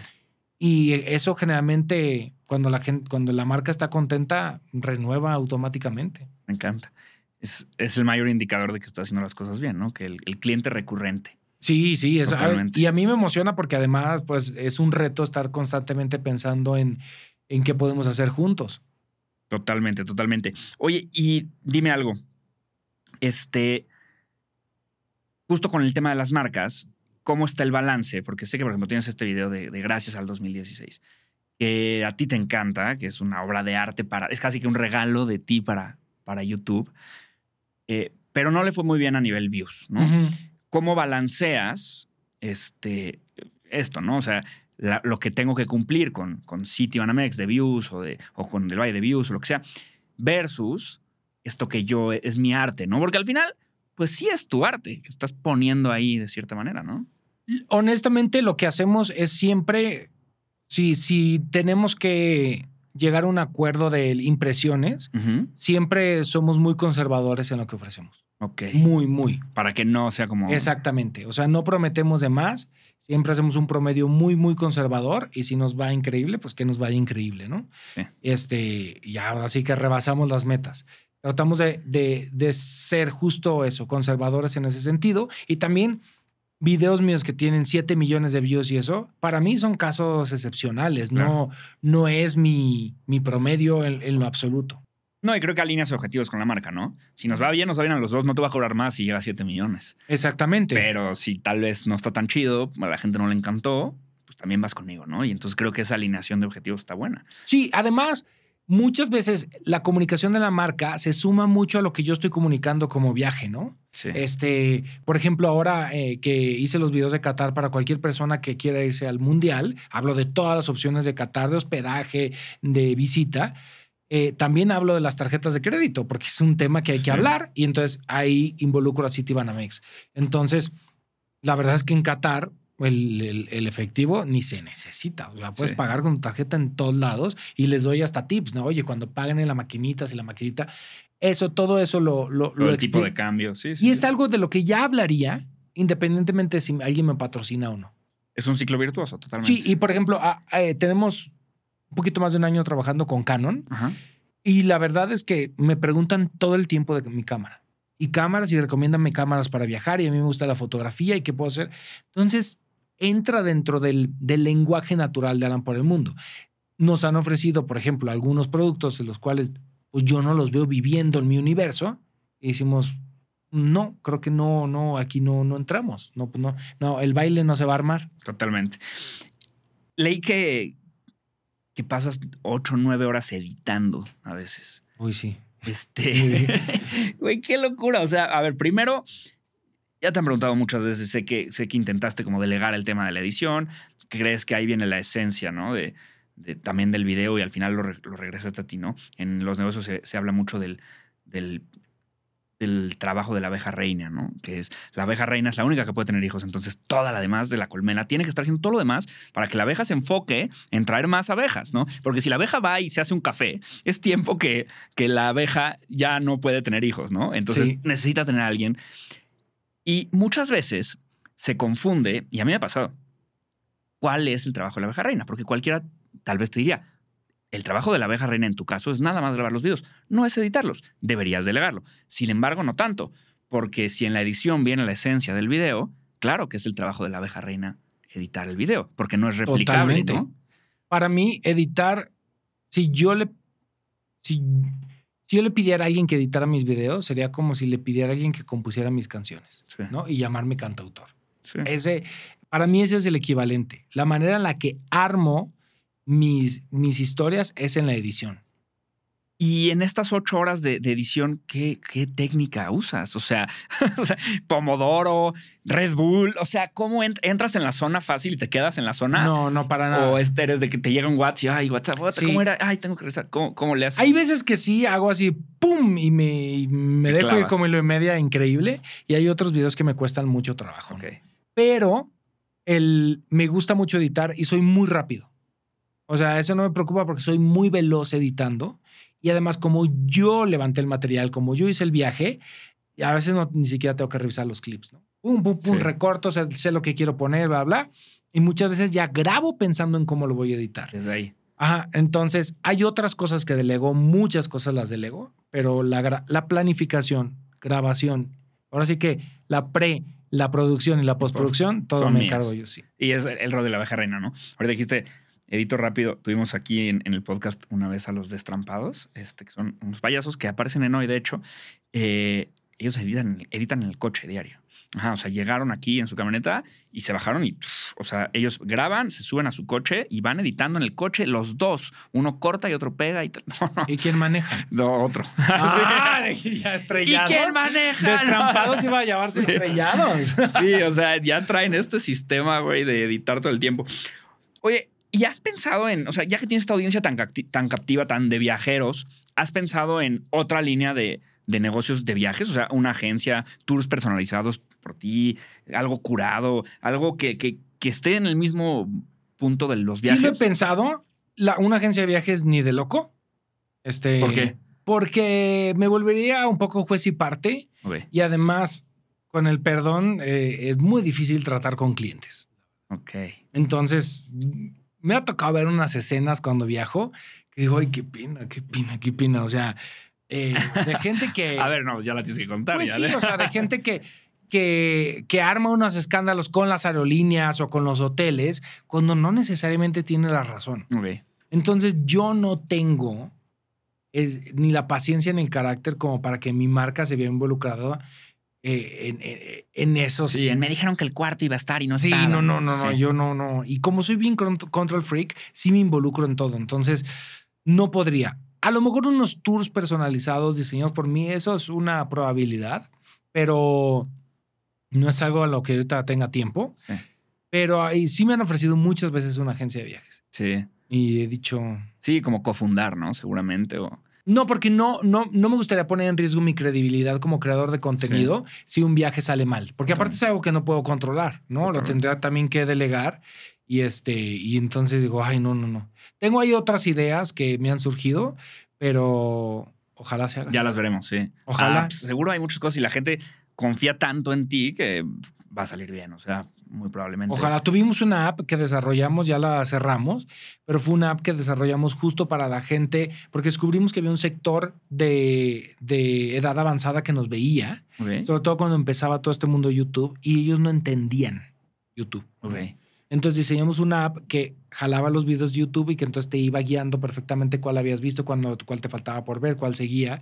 Y eso generalmente, cuando la, gente, cuando la marca está contenta, renueva automáticamente. Me encanta. Es, es el mayor indicador de que está haciendo las cosas bien, ¿no? Que el, cliente recurrente. Sí, sí, eso. y a mí me emociona porque además, pues, es un reto estar constantemente pensando en, en qué podemos hacer juntos. Totalmente, totalmente. Oye, y dime algo. Este, justo con el tema de las marcas, cómo está el balance, porque sé que, por ejemplo, tienes este video de, Gracias al 2016, que a ti te encanta, que es una obra de arte para, es casi que un regalo de ti para, para YouTube, eh, pero no le fue muy bien a nivel views, ¿no? ¿Cómo balanceas este, esto, no? O sea, lo que tengo que cumplir con, con City Banamex de views o, de, o con el Valle de views o lo que sea, versus esto que yo es mi arte, ¿no? Porque al final, pues sí es tu arte que estás poniendo ahí de cierta manera, ¿no? honestamente lo que hacemos es siempre, si, si tenemos que llegar a un acuerdo de impresiones, siempre somos muy conservadores en lo que ofrecemos. Ok. Muy, muy. Para que no sea como... Exactamente. O sea, no prometemos de más. Siempre hacemos un promedio muy, muy conservador y si nos va increíble, pues que nos vaya increíble, ¿no? Sí. Este, y ahora sí que rebasamos las metas. Tratamos de, de, de ser justo eso, conservadores en ese sentido y también videos míos que tienen 7 millones de views y eso, para mí son casos excepcionales, no, no es mi, mi promedio en, lo absoluto. No, y creo que alineas objetivos con la marca, ¿no? Si nos va bien, nos va bien a los dos, no te va a cobrar más si llega a 7 millones. Exactamente. Pero si tal vez no está tan chido, a la gente no le encantó, pues también vas conmigo, ¿no? Y entonces creo que esa alineación de objetivos está buena. Sí, además, muchas veces la comunicación de la marca se suma mucho a lo que yo estoy comunicando como viaje, ¿no? Sí. Este, por ejemplo, ahora eh, que hice los videos de Qatar para cualquier persona que quiera irse al mundial, hablo de todas las opciones de Qatar, de hospedaje, de visita. Eh, también hablo de las tarjetas de crédito, porque es un tema que hay que hablar y entonces ahí involucro a Citibanamex. Entonces, la verdad es que en Qatar el, el, efectivo ni se necesita. O sea, puedes pagar con tarjeta en todos lados y les doy hasta tips, ¿no? Oye, cuando paguen en la maquinita, si la maquinita. Eso, todo eso lo, lo, lo el tipo de cambio, sí. y es algo de lo que ya hablaría, independientemente de si alguien me patrocina o no. Es un ciclo virtuoso, totalmente. Sí, y por ejemplo, eh, tenemos un poquito más de un año trabajando con Canon. Y la verdad es que me preguntan todo el tiempo de mi cámara. Y cámaras y recomiendan mi cámaras para viajar y a mí me gusta la fotografía y qué puedo hacer. Entonces, entra dentro del, del lenguaje natural de Alan por el mundo. Nos han ofrecido, por ejemplo, algunos productos en los cuales pues, yo no los veo viviendo en mi universo. Y decimos, no, creo que no, no, aquí no, no entramos. No, pues no, no, el baile no se va a armar. Totalmente. Leí que, que pasas ocho o nueve horas editando a veces. Uy, sí. Este, güey, qué locura. O sea, a ver, primero, ya te han preguntado muchas veces, sé que, sé que intentaste como delegar el tema de la edición, crees que ahí viene la esencia, ¿no? De, también del video y al final lo, lo regresaste a ti, ¿no? En los negocios se, se habla mucho del, del el trabajo de la abeja reina, ¿no? Que es la abeja reina es la única que puede tener hijos, entonces toda la demás de la colmena tiene que estar haciendo todo lo demás para que la abeja se enfoque en traer más abejas, ¿no? Porque si la abeja va y se hace un café, es tiempo que, que la abeja ya no puede tener hijos, ¿no? Entonces necesita tener a alguien. Y muchas veces se confunde, y a mí me ha pasado, cuál es el trabajo de la abeja reina, porque cualquiera tal vez te diría, el trabajo de la abeja reina en tu caso es nada más grabar los videos, no es editarlos. Deberías delegarlo. Sin embargo, no tanto, porque si en la edición viene la esencia del video, claro que es el trabajo de la abeja reina editar el video, porque no es replicable, ¿no? Para mí, editar, si yo le si, yo le pidiera a alguien que editara mis videos, sería como si le pidiera a alguien que compusiera mis canciones, ¿no? Y llamarme cantautor. Ese, para mí ese es el equivalente. La manera en la que armo mis, mis historias es en la edición. Y en estas ocho horas de, edición, ¿qué, ¿qué, técnica usas? O sea, Pomodoro, Red Bull, o sea, ¿cómo entras en la zona fácil y te quedas en la zona? No, no, para nada. O este eres de que te llega un WhatsApp y, ay, WhatsApp, ¿cómo era? Ay, tengo que regresar. ¿Cómo, le haces? Hay veces que sí, hago así, ¡pum! Y me, me dejo ir como lo media increíble. Y hay otros videos que me cuestan mucho trabajo. Pero el, me gusta mucho editar y soy muy rápido. O sea, eso no me preocupa porque soy muy veloz editando. Y además, como yo levanté el material, como yo hice el viaje, a veces no, ni siquiera tengo que revisar los clips, ¿no? Pum, pum, pum, recorto, sé, sé, lo que quiero poner, bla, bla. Y muchas veces ya grabo pensando en cómo lo voy a editar. Desde ahí. Ajá, entonces hay otras cosas que delego, muchas cosas las delego, pero la, la planificación, grabación, ahora sí que la pre, la producción y la postproducción, todo me encargo yo, sí. Y es el rol de la abeja reina, ¿no? Ahorita dijiste, Edito rápido, tuvimos aquí en, el podcast una vez a los destrampados, este, que son unos payasos que aparecen en hoy, de hecho. Eh, ellos editan, editan en el coche diario. Ajá, o sea, llegaron aquí en su camioneta y se bajaron y, o sea, ellos graban, se suben a su coche y van editando en el coche los dos. Uno corta y otro pega y ¿Y quién maneja? No, otro. Ah, ya estrellado. ¿Y quién maneja? Destrampados iba a llamarse estrellados. Sí, o sea, ya traen este sistema, güey, de editar todo el tiempo. Oye, ¿Y has pensado en, o sea, ya que tienes esta audiencia tan, tan captiva, tan de viajeros, ¿has pensado en otra línea de, negocios de viajes? O sea, una agencia, tours personalizados por ti, algo curado, algo que, que, esté en el mismo punto de los viajes. Sí lo he pensado. La, una agencia de viajes ni de loco. Este, ¿Por qué? Porque me volvería un poco juez y parte. Y además, con el perdón, eh, es muy difícil tratar con clientes. Ok. Entonces, me ha tocado ver unas escenas cuando viajo que digo, ay, qué pena, qué pena, qué pena. O sea, eh, de gente que. A ver, no, ya la tienes que contar. Pues sí, o sea, de gente que, que, que arma unos escándalos con las aerolíneas o con los hoteles cuando no necesariamente tiene la razón. Entonces, yo no tengo ni la paciencia ni el carácter como para que mi marca se vea involucrada eh, en, eh, en, eso. Sí, me dijeron que el cuarto iba a estar y no Sí, no, no, no, no, yo no, no. Y como soy bien control freak, sí me involucro en todo. Entonces, no podría. A lo mejor unos tours personalizados diseñados por mí, eso es una probabilidad, pero no es algo a lo que ahorita tenga tiempo. Sí. Pero ahí sí me han ofrecido muchas veces una agencia de viajes. Sí. Y he dicho. Sí, como cofundar, ¿no? Seguramente. O... No, porque no, no, no me gustaría poner en riesgo mi credibilidad como creador de contenido si un viaje sale mal. Porque aparte es algo que no puedo controlar, ¿no? Lo tendría también que delegar. Y este, y entonces digo, ay, no, no, no. Tengo ahí otras ideas que me han surgido, pero ojalá se haga. Ya las veremos, sí. Ojalá. Apps, seguro hay muchas cosas y la gente confía tanto en ti que va a salir bien, o sea, muy probablemente. Ojalá. Tuvimos una app que desarrollamos, ya la cerramos, pero fue una app que desarrollamos justo para la gente, porque descubrimos que había un sector de, de edad avanzada que nos veía, sobre todo cuando empezaba todo este mundo de YouTube, y ellos no entendían YouTube. Entonces diseñamos una app que jalaba los videos de YouTube y que entonces te iba guiando perfectamente cuál habías visto, cuál, cuál te faltaba por ver, cuál seguía.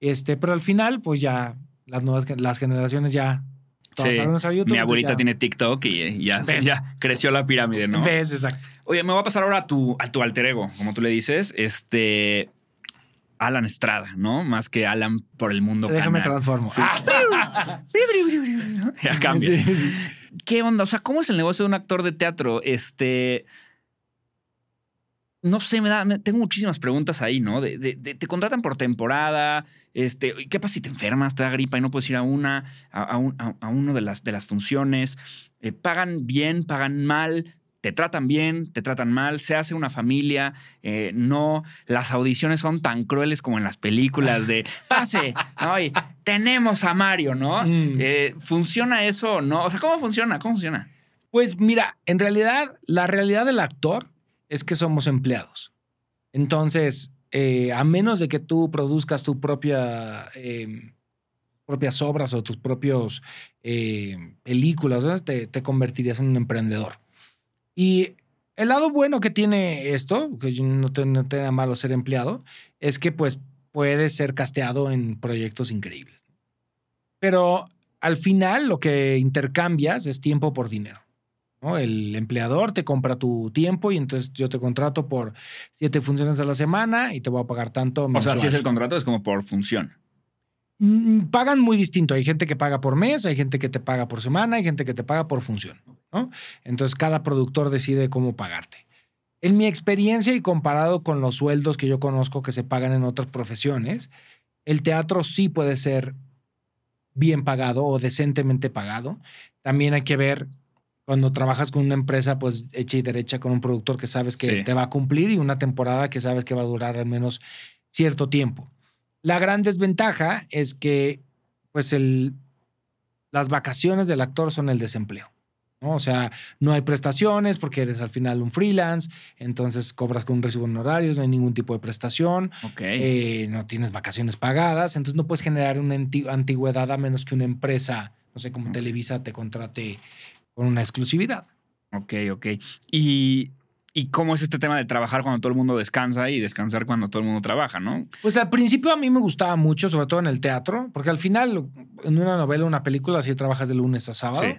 Este, pero al final, pues ya las nuevas las generaciones ya Sí, YouTube. Mi abuelita ya- tiene TikTok y ya, se- ¿Ves? ya creció la pirámide, ¿no? ¿Ves? Exacto. Oye, me voy a pasar ahora a tu, a tu alter ego, como tú le dices, este Alan Estrada, ¿no? Más que Alan por el mundo. Déjame canal. transformo. Sí. Ah. Ya cambia. Sí. ¿Qué onda? O sea, ¿cómo es el negocio de un actor de teatro? Este. No sé, me da, me- tengo muchísimas preguntas ahí, ¿no? De, de- de- te contratan por temporada, este, ¿qué pasa si te enfermas, te da gripa y no puedes ir a una, a, a un- a- a uno de las, de las funciones? Eh, ¿Pagan bien, pagan mal? ¿Te tratan bien, te tratan mal? ¿Se hace una familia? Eh, no, las audiciones son tan crueles como en las películas de, pase, ay, tenemos a Mario, ¿no? Mm. Eh, ¿Funciona eso o no? O sea, ¿cómo funciona? ¿Cómo funciona? Pues mira, en realidad, la realidad del actor es que somos empleados. Entonces, eh, a menos de que tú produzcas tu propia, eh, propias obras o tus propios eh, películas, te, convertirías en un emprendedor. Y el lado bueno que tiene esto, que no te, no te da malo ser empleado, es que pues puedes ser casteado en proyectos increíbles. Pero al final lo que intercambias es tiempo por dinero. ¿No? El empleador te compra tu tiempo y entonces yo te contrato por siete funciones a la semana y te voy a pagar tanto. O sea, mensual. si es el contrato, es como por función. Mm, Pagan muy distinto. Hay gente que paga por mes, hay gente que te paga por semana, hay gente que te paga por función. ¿no? Entonces cada productor decide cómo pagarte. En mi experiencia y comparado con los sueldos que yo conozco que se pagan en otras profesiones, el teatro sí puede ser bien pagado o decentemente pagado. También hay que ver cuando trabajas con una empresa, pues hecha y derecha con un productor que sabes que Sí. te va a cumplir y una temporada que sabes que va a durar al menos cierto tiempo. La gran desventaja es que, pues, el, las vacaciones del actor son el desempleo. ¿no? O sea, no hay prestaciones porque eres al final un freelance, entonces cobras con un recibo en horarios, no hay ningún tipo de prestación, Ok. eh, no tienes vacaciones pagadas, entonces no puedes generar una anti- antigüedad a menos que una empresa, no sé, como. Televisa te contrate con una exclusividad. Ok, ok. ¿Y, ¿Y cómo es este tema de trabajar cuando todo el mundo descansa y descansar cuando todo el mundo trabaja, no? Pues al principio a mí me gustaba mucho, sobre todo en el teatro, porque al final en una novela, una película, sí trabajas de lunes a sábado, Sí.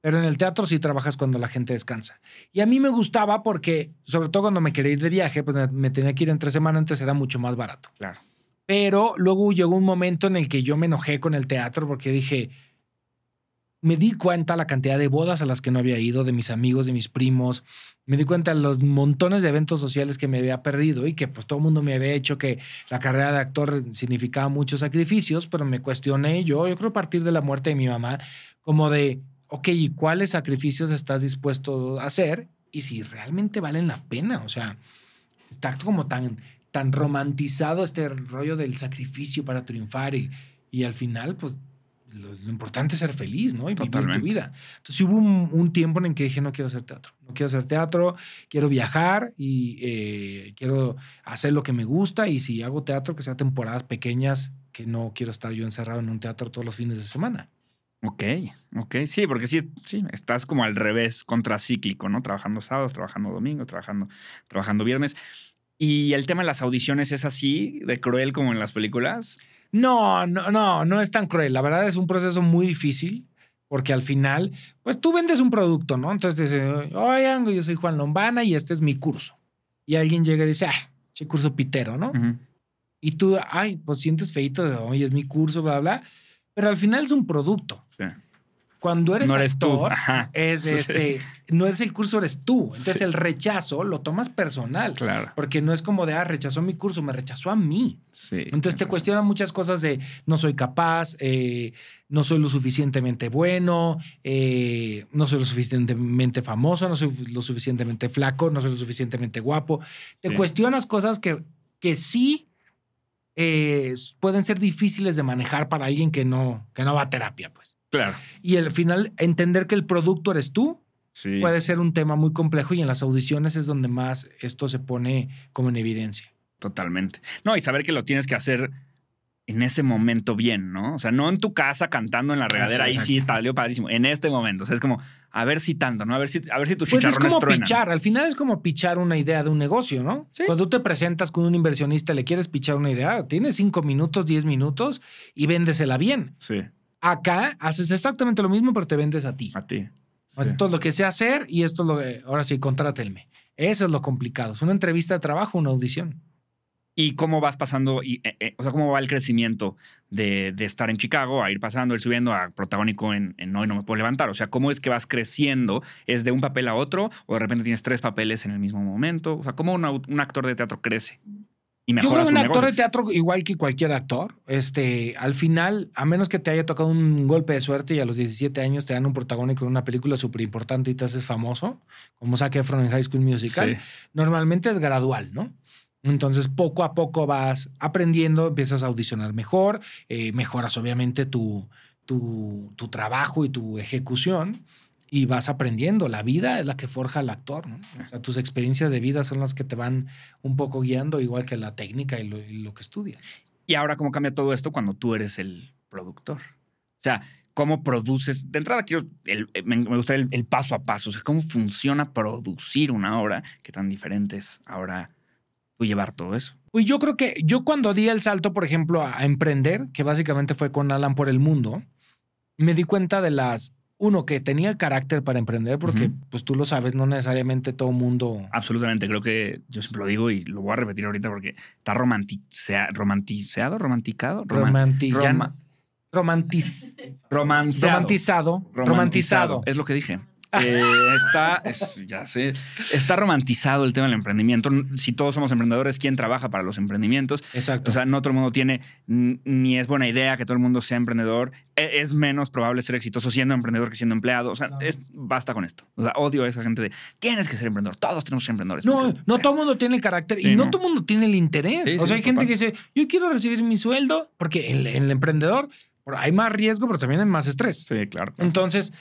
pero en el teatro sí trabajas cuando la gente descansa. Y a mí me gustaba porque, sobre todo cuando me quería ir de viaje, pues me- tenía que ir entre semana, entonces era mucho más barato. Claro. Pero luego llegó un momento en el que yo me enojé con el teatro porque dije, me di cuenta la cantidad de bodas a las que no había ido, de mis amigos, de mis primos, me di cuenta de los montones de eventos sociales que me había perdido y que pues todo el mundo me había hecho que la carrera de actor significaba muchos sacrificios, pero me cuestioné yo, yo creo a partir de la muerte de mi mamá, como de, ok, ¿y cuáles sacrificios estás dispuesto a hacer? Y si realmente valen la pena, o sea, está como tan, tan romantizado este rollo del sacrificio para triunfar y, y al final, pues lo, lo importante es ser feliz, ¿no? Y vivir Totalmente. tu vida. Entonces hubo un, un tiempo en el que dije, no quiero hacer teatro, no quiero hacer teatro, quiero viajar y eh, quiero hacer lo que me gusta y si hago teatro, que sea temporadas pequeñas, que no quiero estar yo encerrado en un teatro todos los fines de semana. Ok, ok. Sí, porque sí, sí, estás como al revés, contracíclico, ¿no? Trabajando sábados, trabajando domingos, trabajando, trabajando viernes. ¿Y el tema de las audiciones es así, de cruel como en las películas? No, no, no, no es tan cruel. La verdad es un proceso muy difícil porque al final, pues tú vendes un producto, ¿no? Entonces dices, oigan, yo soy Juan Lombana y este es mi curso. Y alguien llega y dice, ah, che curso pitero, ¿no? Y tú, ay, pues sientes feito, de, oye, es mi curso, bla, bla. Pero al final es un producto. Sí. Cuando eres No eres tú. actor, Ajá. es Sí. este, no es el curso, eres tú. Entonces Sí. el rechazo lo tomas personal. Claro. Porque no es como de, ah, rechazó mi curso, me rechazó a mí. Sí. Entonces te cuestionan muchas cosas de no soy capaz, eh, no soy lo suficientemente bueno, eh, no soy lo suficientemente famoso, no soy lo suficientemente flaco, no soy lo suficientemente guapo. Te cuestionas cosas que, que sí eh, pueden ser difíciles de manejar para alguien que no, que no va a terapia, pues. Claro. Y al final, entender que el producto eres tú Sí. puede ser un tema muy complejo y en las audiciones es donde más esto se pone como en evidencia. Totalmente. No, y saber que lo tienes que hacer en ese momento bien, ¿no? O sea, no en tu casa cantando en la regadera, ahí sí salió padrísimo. En este momento, o sea, es como, a ver si tanto, ¿no? A ver si, a ver si tus Pues es como truenan. pichar, al final es como pichar una idea de un negocio, ¿no? Sí. Cuando tú te presentas con un inversionista, le quieres pichar una idea, tienes cinco minutos, diez minutos y véndesela bien. Sí, Acá haces exactamente lo mismo, pero te vendes a ti. a ti. Sí. Esto es lo que sé hacer y esto es lo que, ahora sí, contrátenme. Eso es lo complicado. Es una entrevista de trabajo, una audición. ¿Y cómo vas pasando? Y, eh, eh, o sea, ¿cómo va el crecimiento de, de estar en Chicago a ir pasando, ir subiendo a protagónico en, en Hoy No Me Puedo Levantar? O sea, ¿cómo es que vas creciendo? ¿Es de un papel a otro? ¿O de repente tienes tres papeles en el mismo momento? O sea, ¿cómo un actor de teatro crece? Y Yo creo que un actor negocio? de teatro, igual que cualquier actor, este, al final, a menos que te haya tocado un golpe de suerte y a los 17 años te dan un protagónico en una película súper importante y te haces famoso, como Zac Efron en High School Musical, Sí. normalmente es gradual, ¿no? Entonces, poco a poco vas aprendiendo, empiezas a audicionar mejor, eh, mejoras obviamente tu, tu, tu trabajo y tu ejecución y vas aprendiendo. La vida es la que forja al actor, ¿no? O sea, tus experiencias de vida son las que te van un poco guiando, igual que la técnica y lo, y lo que estudias. Y ahora, ¿cómo cambia todo esto cuando tú eres el productor? O sea, ¿cómo produces? De entrada, quiero el- me, me gustaría el, el paso a paso. O sea, ¿cómo funciona producir una obra? ¿Qué tan diferente es ahora tú llevar todo eso? Pues yo creo que yo cuando di el salto, por ejemplo, a, a emprender, que básicamente fue con Alan por el mundo, me di cuenta de las, uno, que tenía el carácter para emprender, porque pues tú lo sabes, no necesariamente todo mundo... Absolutamente. Creo que yo siempre lo digo y lo voy a repetir ahorita porque está romanticea- romantizado, romanticado, Roman- romanti- ya roma- no- romantiz- romanceado. romantizado, romantizado. Es lo que dije. Eh, está, es- ya sé, está romantizado el tema del emprendimiento. Si todos somos emprendedores, ¿quién trabaja para los emprendimientos? Exacto. O sea, no todo el mundo tiene, ni es buena idea que todo el mundo sea emprendedor. E- Es menos probable ser exitoso siendo emprendedor que siendo empleado. O sea, Claro. es, basta con esto. O sea, odio a esa gente de tienes que ser emprendedor. Todos tenemos que ser emprendedores. no, no todo el mundo tiene el carácter Sí, y no, no. todo el mundo tiene el interés. Sí, o sea, sí, hay gente que dice, yo quiero recibir mi sueldo, porque el, el emprendedor por- hay más riesgo, pero también hay más estrés. Sí, claro. claro. Entonces,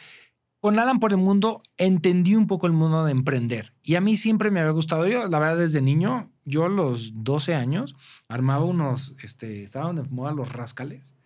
con Alan por el mundo entendí un poco el mundo de emprender. Y a mí siempre me había gustado. Yo, la verdad, desde niño, yo a los 12 años armaba unos, este, estaban de moda los rascales.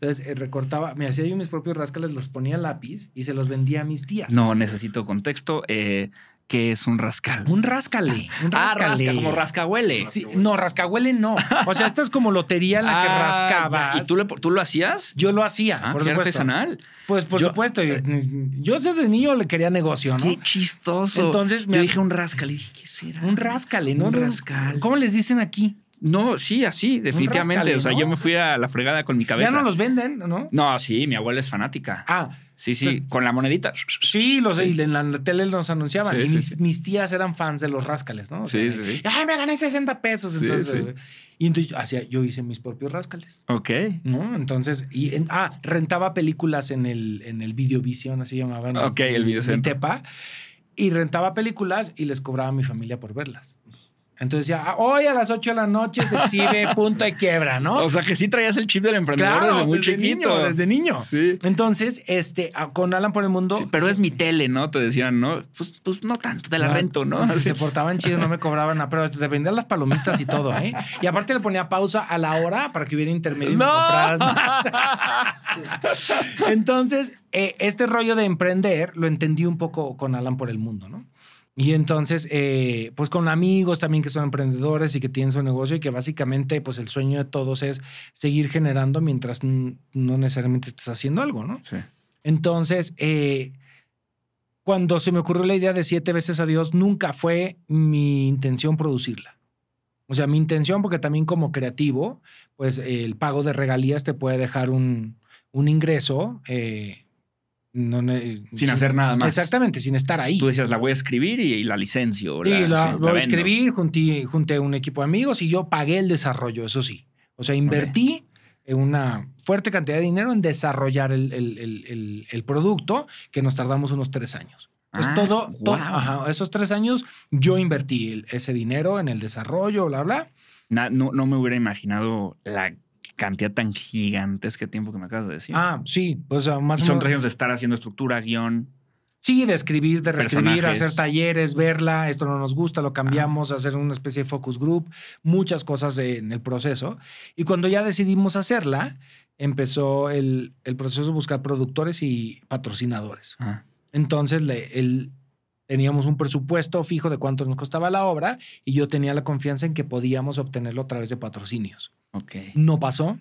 Entonces, eh, recortaba, me hacía yo mis propios rascales, los ponía lápiz y se los vendía a mis tías. No necesito contexto. Eh, ¿Qué es un rascal? Un rascale. Un ah, rascale. rasca, como rascahuele. Sí, no, rascahuele no. O sea, esto es como lotería en la que Ah, rascabas. ya. ¿Y tú, le- tú lo hacías? Yo lo hacía, Ah, por supuesto. artesanal. Pues por Yo- supuesto. Yo, yo desde niño le quería negocio, ¿no? Qué chistoso. Entonces, yo me- dije un rascal y dije, ¿qué será? Un rascale, ¿no? Un rascal. ¿Cómo les dicen aquí? No, sí, así, definitivamente. rascale, o sea, yo me fui a la fregada con mi cabeza. Ya no los venden, ¿no? No, sí, mi abuela es fanática. Ah, sí, sí, entonces- con la monedita. sí, los Sí. en la tele nos anunciaban. Sí, y sí, mis, tías eran fans de los rascales, ¿no? O Sí, sea, sí, sí. Ay, me gané 60 pesos. Entonces, y entonces hacía, yo hice mis propios rascales. Ok. ¿No? Entonces, y en- ah, rentaba películas en el, en el Videovision, así llamaban. Ok, el Videocentro. Tepa. Y rentaba películas y les cobraba a mi familia por verlas. Entonces ya, "Ah, hoy a las 8 de la noche se exhibe punto de quiebra, ¿no? O sea, que sí traías el chip del emprendedor claro, desde muy desde chiquito. niño, desde niño. Sí. Entonces, este, con Alan por el mundo. Sí, pero es mi tele, ¿no? Te decían, ¿no? Pues, pues no tanto, te la No, rento, ¿no? Si se portaban chido, no me cobraban nada, pero te vendían las palomitas y todo, ¿eh? Y aparte le ponía pausa a la hora para que hubiera intermedio y me ¡No! compraras más. Entonces, eh, este rollo de emprender lo entendí un poco con Alan por el mundo, ¿no? Y entonces, eh, pues con amigos también que son emprendedores y que tienen su negocio y que básicamente, pues el sueño de todos es seguir generando mientras no necesariamente estés haciendo algo, ¿no? Sí. Entonces, eh, cuando se me ocurrió la idea de siete veces a Dios, nunca fue mi intención producirla. O sea, mi intención, porque también como creativo, pues el pago de regalías te puede dejar un, un ingreso. eh, no ne- Sin hacer nada más. Exactamente, sin estar ahí. Tú decías, la voy a escribir y, y la licencio. Y la, la, sí, voy a escribir, junté, junté un equipo de amigos y yo pagué el desarrollo, eso sí. O sea, invertí en una fuerte cantidad de dinero en desarrollar el, el- el- producto, que nos tardamos unos tres años. Ah, todo, ajá, esos tres años yo invertí ese dinero en el desarrollo, bla, bla. no, no me hubiera imaginado la cantidad tan gigantesca de tiempo que me acabas de decir. Ah, sí. O sea, más Son años de estar haciendo estructura, guion. Sí, de escribir, de reescribir, hacer talleres, verla, esto no nos gusta, lo cambiamos, hacer una especie de focus group, muchas cosas en el proceso. Y cuando ya decidimos hacerla, empezó el, proceso de buscar productores y patrocinadores. Entonces, el, teníamos un presupuesto fijo de cuánto nos costaba la obra y yo tenía la confianza en que podíamos obtenerlo a través de patrocinios. Okay. No pasó.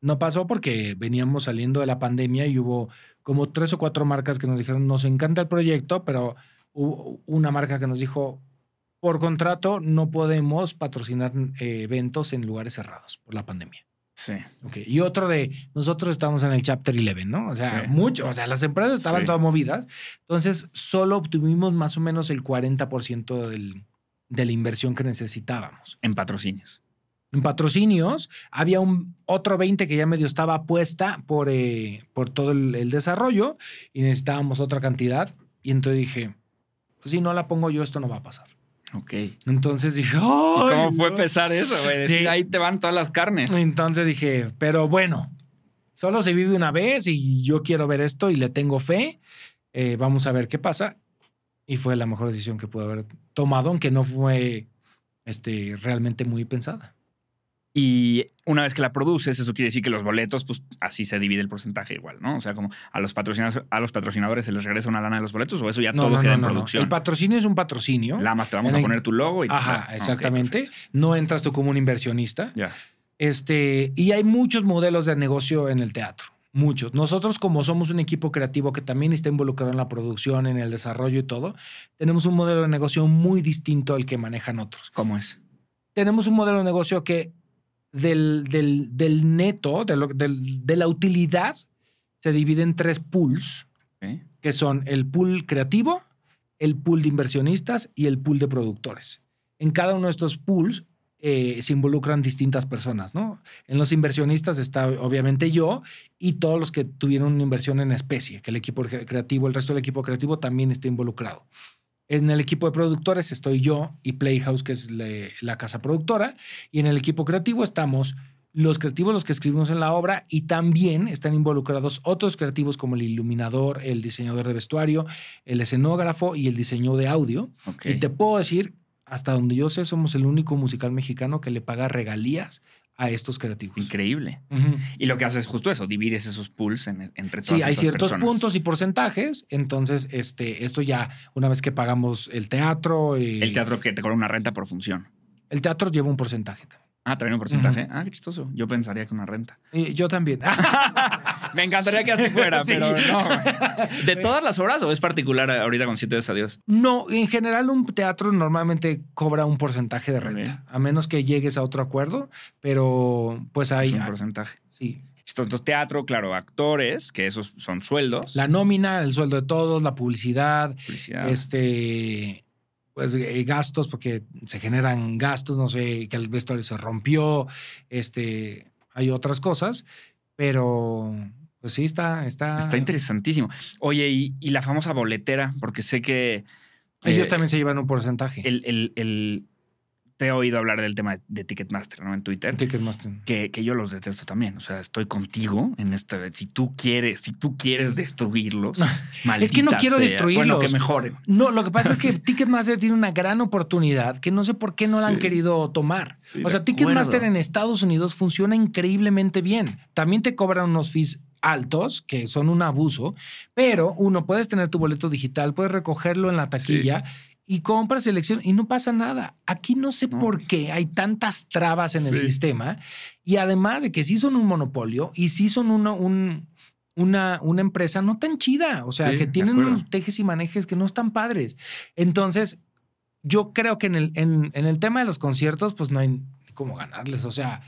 No pasó porque veníamos saliendo de la pandemia y hubo como tres o cuatro marcas que nos dijeron, nos encanta el proyecto, pero hubo una marca que nos dijo, por contrato no podemos patrocinar eh, eventos en lugares cerrados por la pandemia. Sí. Okay. Y otro de, nosotros estamos en el Chapter 11, ¿no? O sea, mucho, o sea, las empresas estaban todas movidas. Entonces, solo obtuvimos más o menos el 40% del, de la inversión que necesitábamos. En patrocinios en patrocinios. Había un otro 20 que ya medio estaba puesta por, eh, por todo el, desarrollo y necesitábamos otra cantidad. Y entonces dije, pues si no la pongo yo, esto no va a pasar. Ok. Entonces dije, ¿cómo fue pesar eso, güey? ahí te van todas las carnes. Entonces dije, pero bueno, solo se vive una vez y yo quiero ver esto y le tengo fe. Eh, vamos a ver qué pasa. Y fue la mejor decisión que pude haber tomado, aunque no fue este, realmente muy pensada. Y una vez que la produces, eso quiere decir que los boletos, pues así se divide el porcentaje igual, ¿no? O sea, como a los patrocinadores, a los patrocinadores se les regresa una lana de los boletos o eso ya todo queda en producción. El patrocinio es un patrocinio. La más te vamos a poner tu logo y Ajá, exactamente. no entras tú como un inversionista. Ya. Este, y hay muchos modelos de negocio en el teatro. Muchos. Nosotros, como somos un equipo creativo que también está involucrado en la producción, en el desarrollo y todo, tenemos un modelo de negocio muy distinto al que manejan otros. ¿Cómo es? Tenemos un modelo de negocio que del, del, neto, de, la utilidad, se divide en tres pools, que son el pool creativo, el pool de inversionistas y el pool de productores. En cada uno de estos pools eh, se involucran distintas personas, ¿no? En los inversionistas está obviamente yo y todos los que tuvieron una inversión en especie, que el equipo creativo, el resto del equipo creativo también está involucrado. En el equipo de productores estoy yo y Playhouse, que es la casa productora. Y en el equipo creativo estamos los creativos, los que escribimos en la obra, y también están involucrados otros creativos como el iluminador, el diseñador de vestuario, el escenógrafo y el diseño de audio. Y te puedo decir, hasta donde yo sé, somos el único musical mexicano que le paga regalías a estos creativos. Increíble. Y lo que haces es justo eso, divides esos pools entre todas Sí, hay ciertos puntos y porcentajes. Entonces, este, esto ya, una vez que pagamos el teatro. Y... El teatro que te cobra una renta por función. El teatro lleva un porcentaje. Ah, también un porcentaje. Ah, qué chistoso. Yo pensaría que una renta. Y yo también. Me encantaría que así fuera, pero no. ¿De todas las obras o es particular ahorita con Siete Adiós? No, en general un teatro normalmente cobra un porcentaje de renta, a menos que llegues a otro acuerdo, pero pues hay... un porcentaje. Sí. Entonces, teatro, claro, actores, que esos son sueldos. La nómina, el sueldo de todos, la publicidad, publicidad. este pues, eh, gastos, porque se generan gastos, no sé, que el vestuario se rompió, este, hay otras cosas, pero pues sí, está... Está, está interesantísimo. Oye, y, la famosa boletera, porque sé que... Ellos eh, también se llevan un porcentaje. el, el te he oído hablar del tema de Ticketmaster, ¿no? En Twitter. Ticketmaster. Que, que yo los detesto también. O sea, estoy contigo en esta. Si tú quieres, si tú quieres destruirlos, Es que no quiero destruirlos. Bueno, que mejoren. No, lo que pasa es que Ticketmaster tiene una gran oportunidad que no sé por qué no la han querido tomar. o sea, Ticketmaster en Estados Unidos funciona increíblemente bien. También te cobran unos fees altos, que son un abuso, pero uno, puedes tener tu boleto digital, puedes recogerlo en la taquilla y compras selección y no pasa nada. Aquí no sé por qué hay tantas trabas en el sistema y además de que sí son un monopolio y sí son uno, un, una, una empresa no tan chida, o sea, que tienen unos tejes y manejes que no están padres. Entonces, yo creo que en el, en, en el tema de los conciertos, pues no hay cómo ganarles, o sea,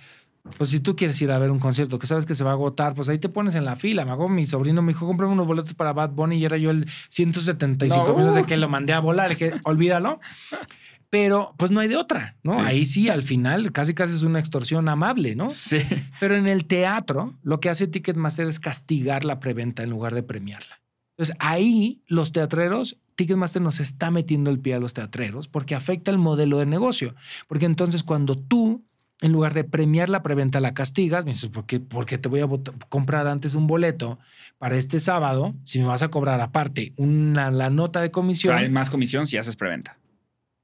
pues si tú quieres ir a ver un concierto que sabes que se va a agotar, pues ahí te pones en la fila. Me hago mi sobrino me dijo, cómprame unos boletos para Bad Bunny y era yo el 175 mil, no sé qué, lo mandé a volar, que olvídalo. Pero pues no hay de otra, ¿no? Ahí sí, al final, casi casi es una extorsión amable, ¿no? Sí. Pero en el teatro, lo que hace Ticketmaster es castigar la preventa en lugar de premiarla. Entonces ahí los teatreros Ticketmaster nos está metiendo el pie a los teatreros porque afecta el modelo de negocio. Porque entonces cuando tú en lugar de premiar la preventa, la castigas. Me dices, ¿por qué, porque te voy a comprar antes un boleto para este sábado si me vas a cobrar aparte una, la nota de comisión? Pero hay más comisión si haces preventa.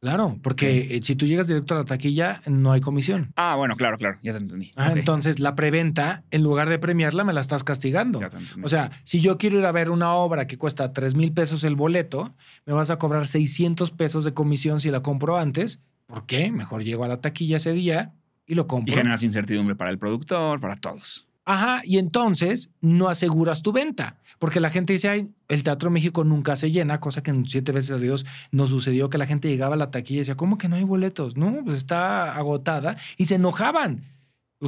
Claro, porque eh, si tú llegas directo a la taquilla, no hay comisión. Ah, bueno, claro, claro, ya te entendí. Ah, Entonces, la preventa, en lugar de premiarla, me la estás castigando. O sea, si yo quiero ir a ver una obra que cuesta 3 mil pesos el boleto, me vas a cobrar 600 pesos de comisión si la compro antes. ¿Por qué? Mejor llego a la taquilla ese día y lo compro. Y generas incertidumbre para el productor, para todos. Ajá, y entonces no aseguras tu venta, porque la gente dice, ay, el Teatro México nunca se llena, cosa que en siete veces a Dios nos sucedió que la gente llegaba a la taquilla y decía, ¿cómo que no hay boletos? No, pues está agotada y se enojaban.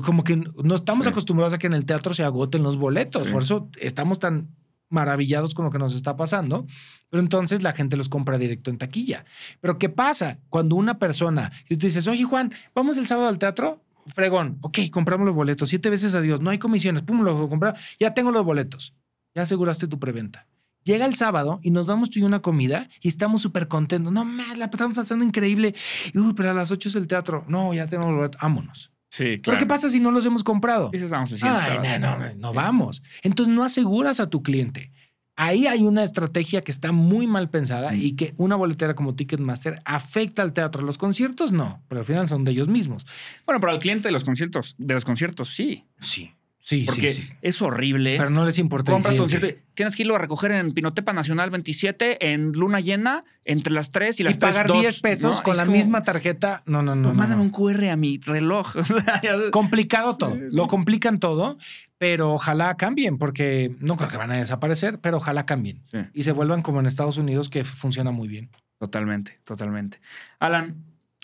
Como que no estamos acostumbrados a que en el teatro se agoten los boletos, por eso estamos tan maravillados con lo que nos está pasando, pero entonces la gente los compra directo en taquilla. Pero ¿qué pasa cuando una persona, y tú dices, oye Juan, vamos el sábado al teatro? Fregón, ok, compramos los boletos, siete veces a Dios, no hay comisiones, pum, lo compramos, ya tengo los boletos, ya aseguraste tu preventa. Llega el sábado y nos damos tú y una comida y estamos súper contentos. No más, la estamos pasando increíble. Uy, pero a las ocho es el teatro. No, ya tenemos los boletos, vámonos. Sí, claro. ¿Pero qué pasa si no los hemos comprado? Dices, vamos a no, no, no vamos. Entonces no aseguras a tu cliente. Ahí hay una estrategia que está muy mal pensada y que una boletera como Ticketmaster afecta al teatro. Los conciertos no, pero al final son de ellos mismos. Bueno, pero al cliente de los conciertos, de los conciertos sí. Sí. Sí, Porque sí, es horrible. Pero no les importa. Compras tu concierto. Tienes que irlo a recoger en Pinotepa Nacional 27 en luna llena entre las 3 y las y pagar 10 pesos con la misma tarjeta. No, no, no. mándame un QR a mi reloj. Complicado todo. Lo complican todo, pero ojalá cambien, porque no creo que van a desaparecer, pero ojalá cambien y se vuelvan como en Estados Unidos, que funciona muy bien. Totalmente, totalmente. Alan,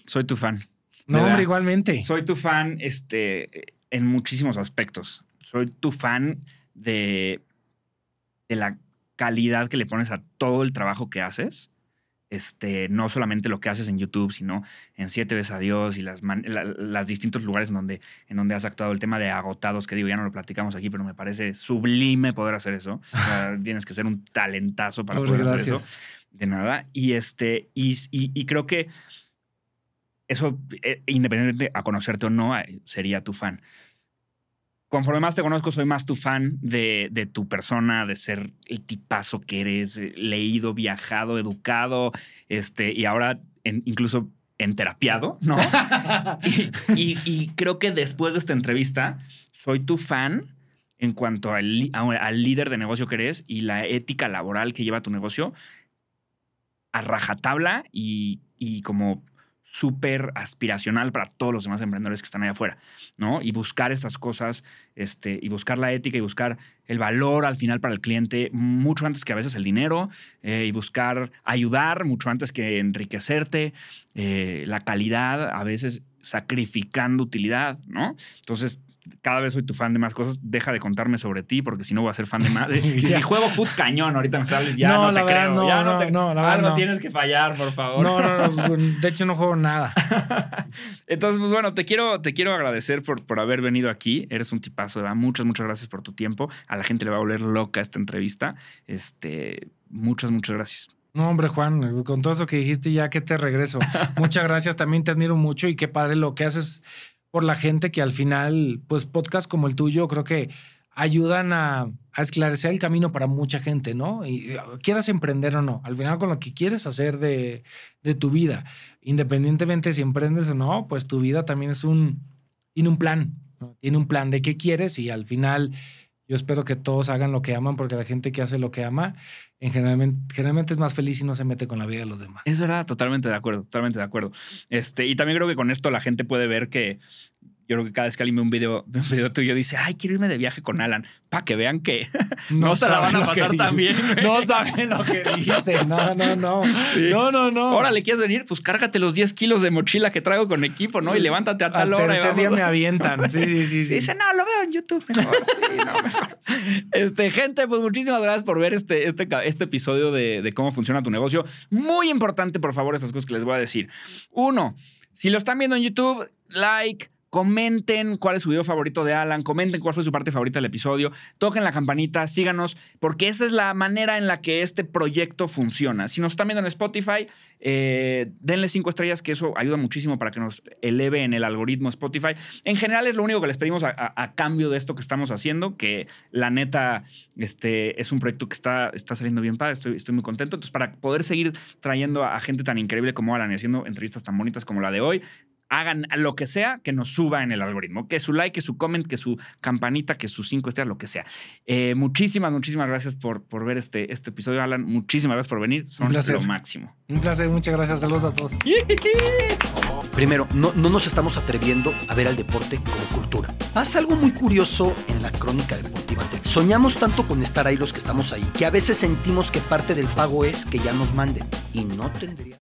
soy tu fan. No, hombre, igualmente. Soy tu fan este, en muchísimos aspectos soy tu fan de, de la calidad que le pones a todo el trabajo que haces. Este, no solamente lo que haces en YouTube, sino en Siete veces a Dios y las, las distintos lugares en donde, en donde has actuado. El tema de agotados, que digo, ya no lo platicamos aquí, pero me parece sublime poder hacer eso. tienes que ser un talentazo para poder hacer eso. De nada. Y, este, y, y creo que eso, eh, independientemente a conocerte o no, eh, sería tu fan conforme más te conozco, soy más tu fan de, tu persona, de ser el tipazo que eres, eh, leído, viajado, educado, este, y ahora incluso enterapiado, ¿no? y, creo que después de esta entrevista, soy tu fan en cuanto al, al líder de negocio que eres y la ética laboral que lleva tu negocio a rajatabla y, y como súper aspiracional para todos los demás emprendedores que están allá afuera, ¿no? Y buscar estas cosas, este, y buscar la ética y buscar el valor al final para el cliente mucho antes que a veces el dinero, eh, y buscar ayudar mucho antes que enriquecerte, eh, la calidad, a veces sacrificando utilidad, ¿no? Entonces, cada vez soy tu fan de más cosas, deja de contarme sobre ti, porque si no voy a ser fan de más. si juego foot cañón, ahorita me sales, ya no, te creo. No, ya no, te... no, Algo tienes que fallar, por favor. No, no, no. De hecho, no juego nada. Entonces, pues bueno, te quiero, te quiero agradecer por, por haber venido aquí. Eres un tipazo, ¿verdad? Muchas, muchas gracias por tu tiempo. A la gente le va a volver loca esta entrevista. Este, muchas, muchas gracias. No, hombre, Juan, con todo eso que dijiste, ya que te regreso. Muchas gracias, también te admiro mucho y qué padre lo que haces por la gente que al final, pues podcast como el tuyo, creo que ayudan a, esclarecer el camino para mucha gente, ¿no? Y quieras emprender o no, al final con lo que quieres hacer de, tu vida, independientemente si emprendes o no, pues tu vida también es un, tiene un plan, tiene un plan de qué quieres y al final yo espero que todos hagan lo que aman porque la gente que hace lo que ama en generalmente, es más feliz y no se mete con la vida de los demás. Es verdad, totalmente de acuerdo, totalmente de acuerdo. Este, y también creo que con esto la gente puede ver que yo creo que cada vez que alguien ve un video, un video tuyo dice, ay, quiero irme de viaje con Alan, para que vean que no, se la van a pasar tan bien. No saben lo que dice. No, no, no. No, no, no. Órale, ¿quieres venir? Pues cárgate los 10 kilos de mochila que traigo con equipo, ¿no? Y levántate a tal Al hora. Tercer día me avientan. Sí, sí, sí, sí. Dice, no, lo veo en YouTube. Este, gente, pues muchísimas gracias por ver este, este, este episodio de, de cómo funciona tu negocio. Muy importante, por favor, esas cosas que les voy a decir. Uno, si lo están viendo en YouTube, like, comenten cuál es su video favorito de Alan, comenten cuál fue su parte favorita del episodio, toquen la campanita, síganos, porque esa es la manera en la que este proyecto funciona. Si nos están viendo en Spotify, eh, denle cinco estrellas, que eso ayuda muchísimo para que nos eleve en el algoritmo Spotify. En general es lo único que les pedimos a, cambio de esto que estamos haciendo, que la neta este, es un proyecto que está, está saliendo bien padre, estoy, estoy muy contento. Entonces, para poder seguir trayendo a gente tan increíble como Alan y haciendo entrevistas tan bonitas como la de hoy, hagan lo que sea que nos suba en el algoritmo. Que su like, que su comment, que su campanita, que sus cinco estrellas, lo que sea. Eh, muchísimas, muchísimas gracias por, por ver este, este episodio, Alan. Muchísimas gracias por venir. Son lo máximo. Un placer, muchas gracias. Saludos a todos. Primero, no, no nos estamos atreviendo a ver al deporte como cultura. Pasa algo muy curioso en la crónica deportiva. Soñamos tanto con estar ahí los que estamos ahí, que a veces sentimos que parte del pago es que ya nos manden. Y no tendría.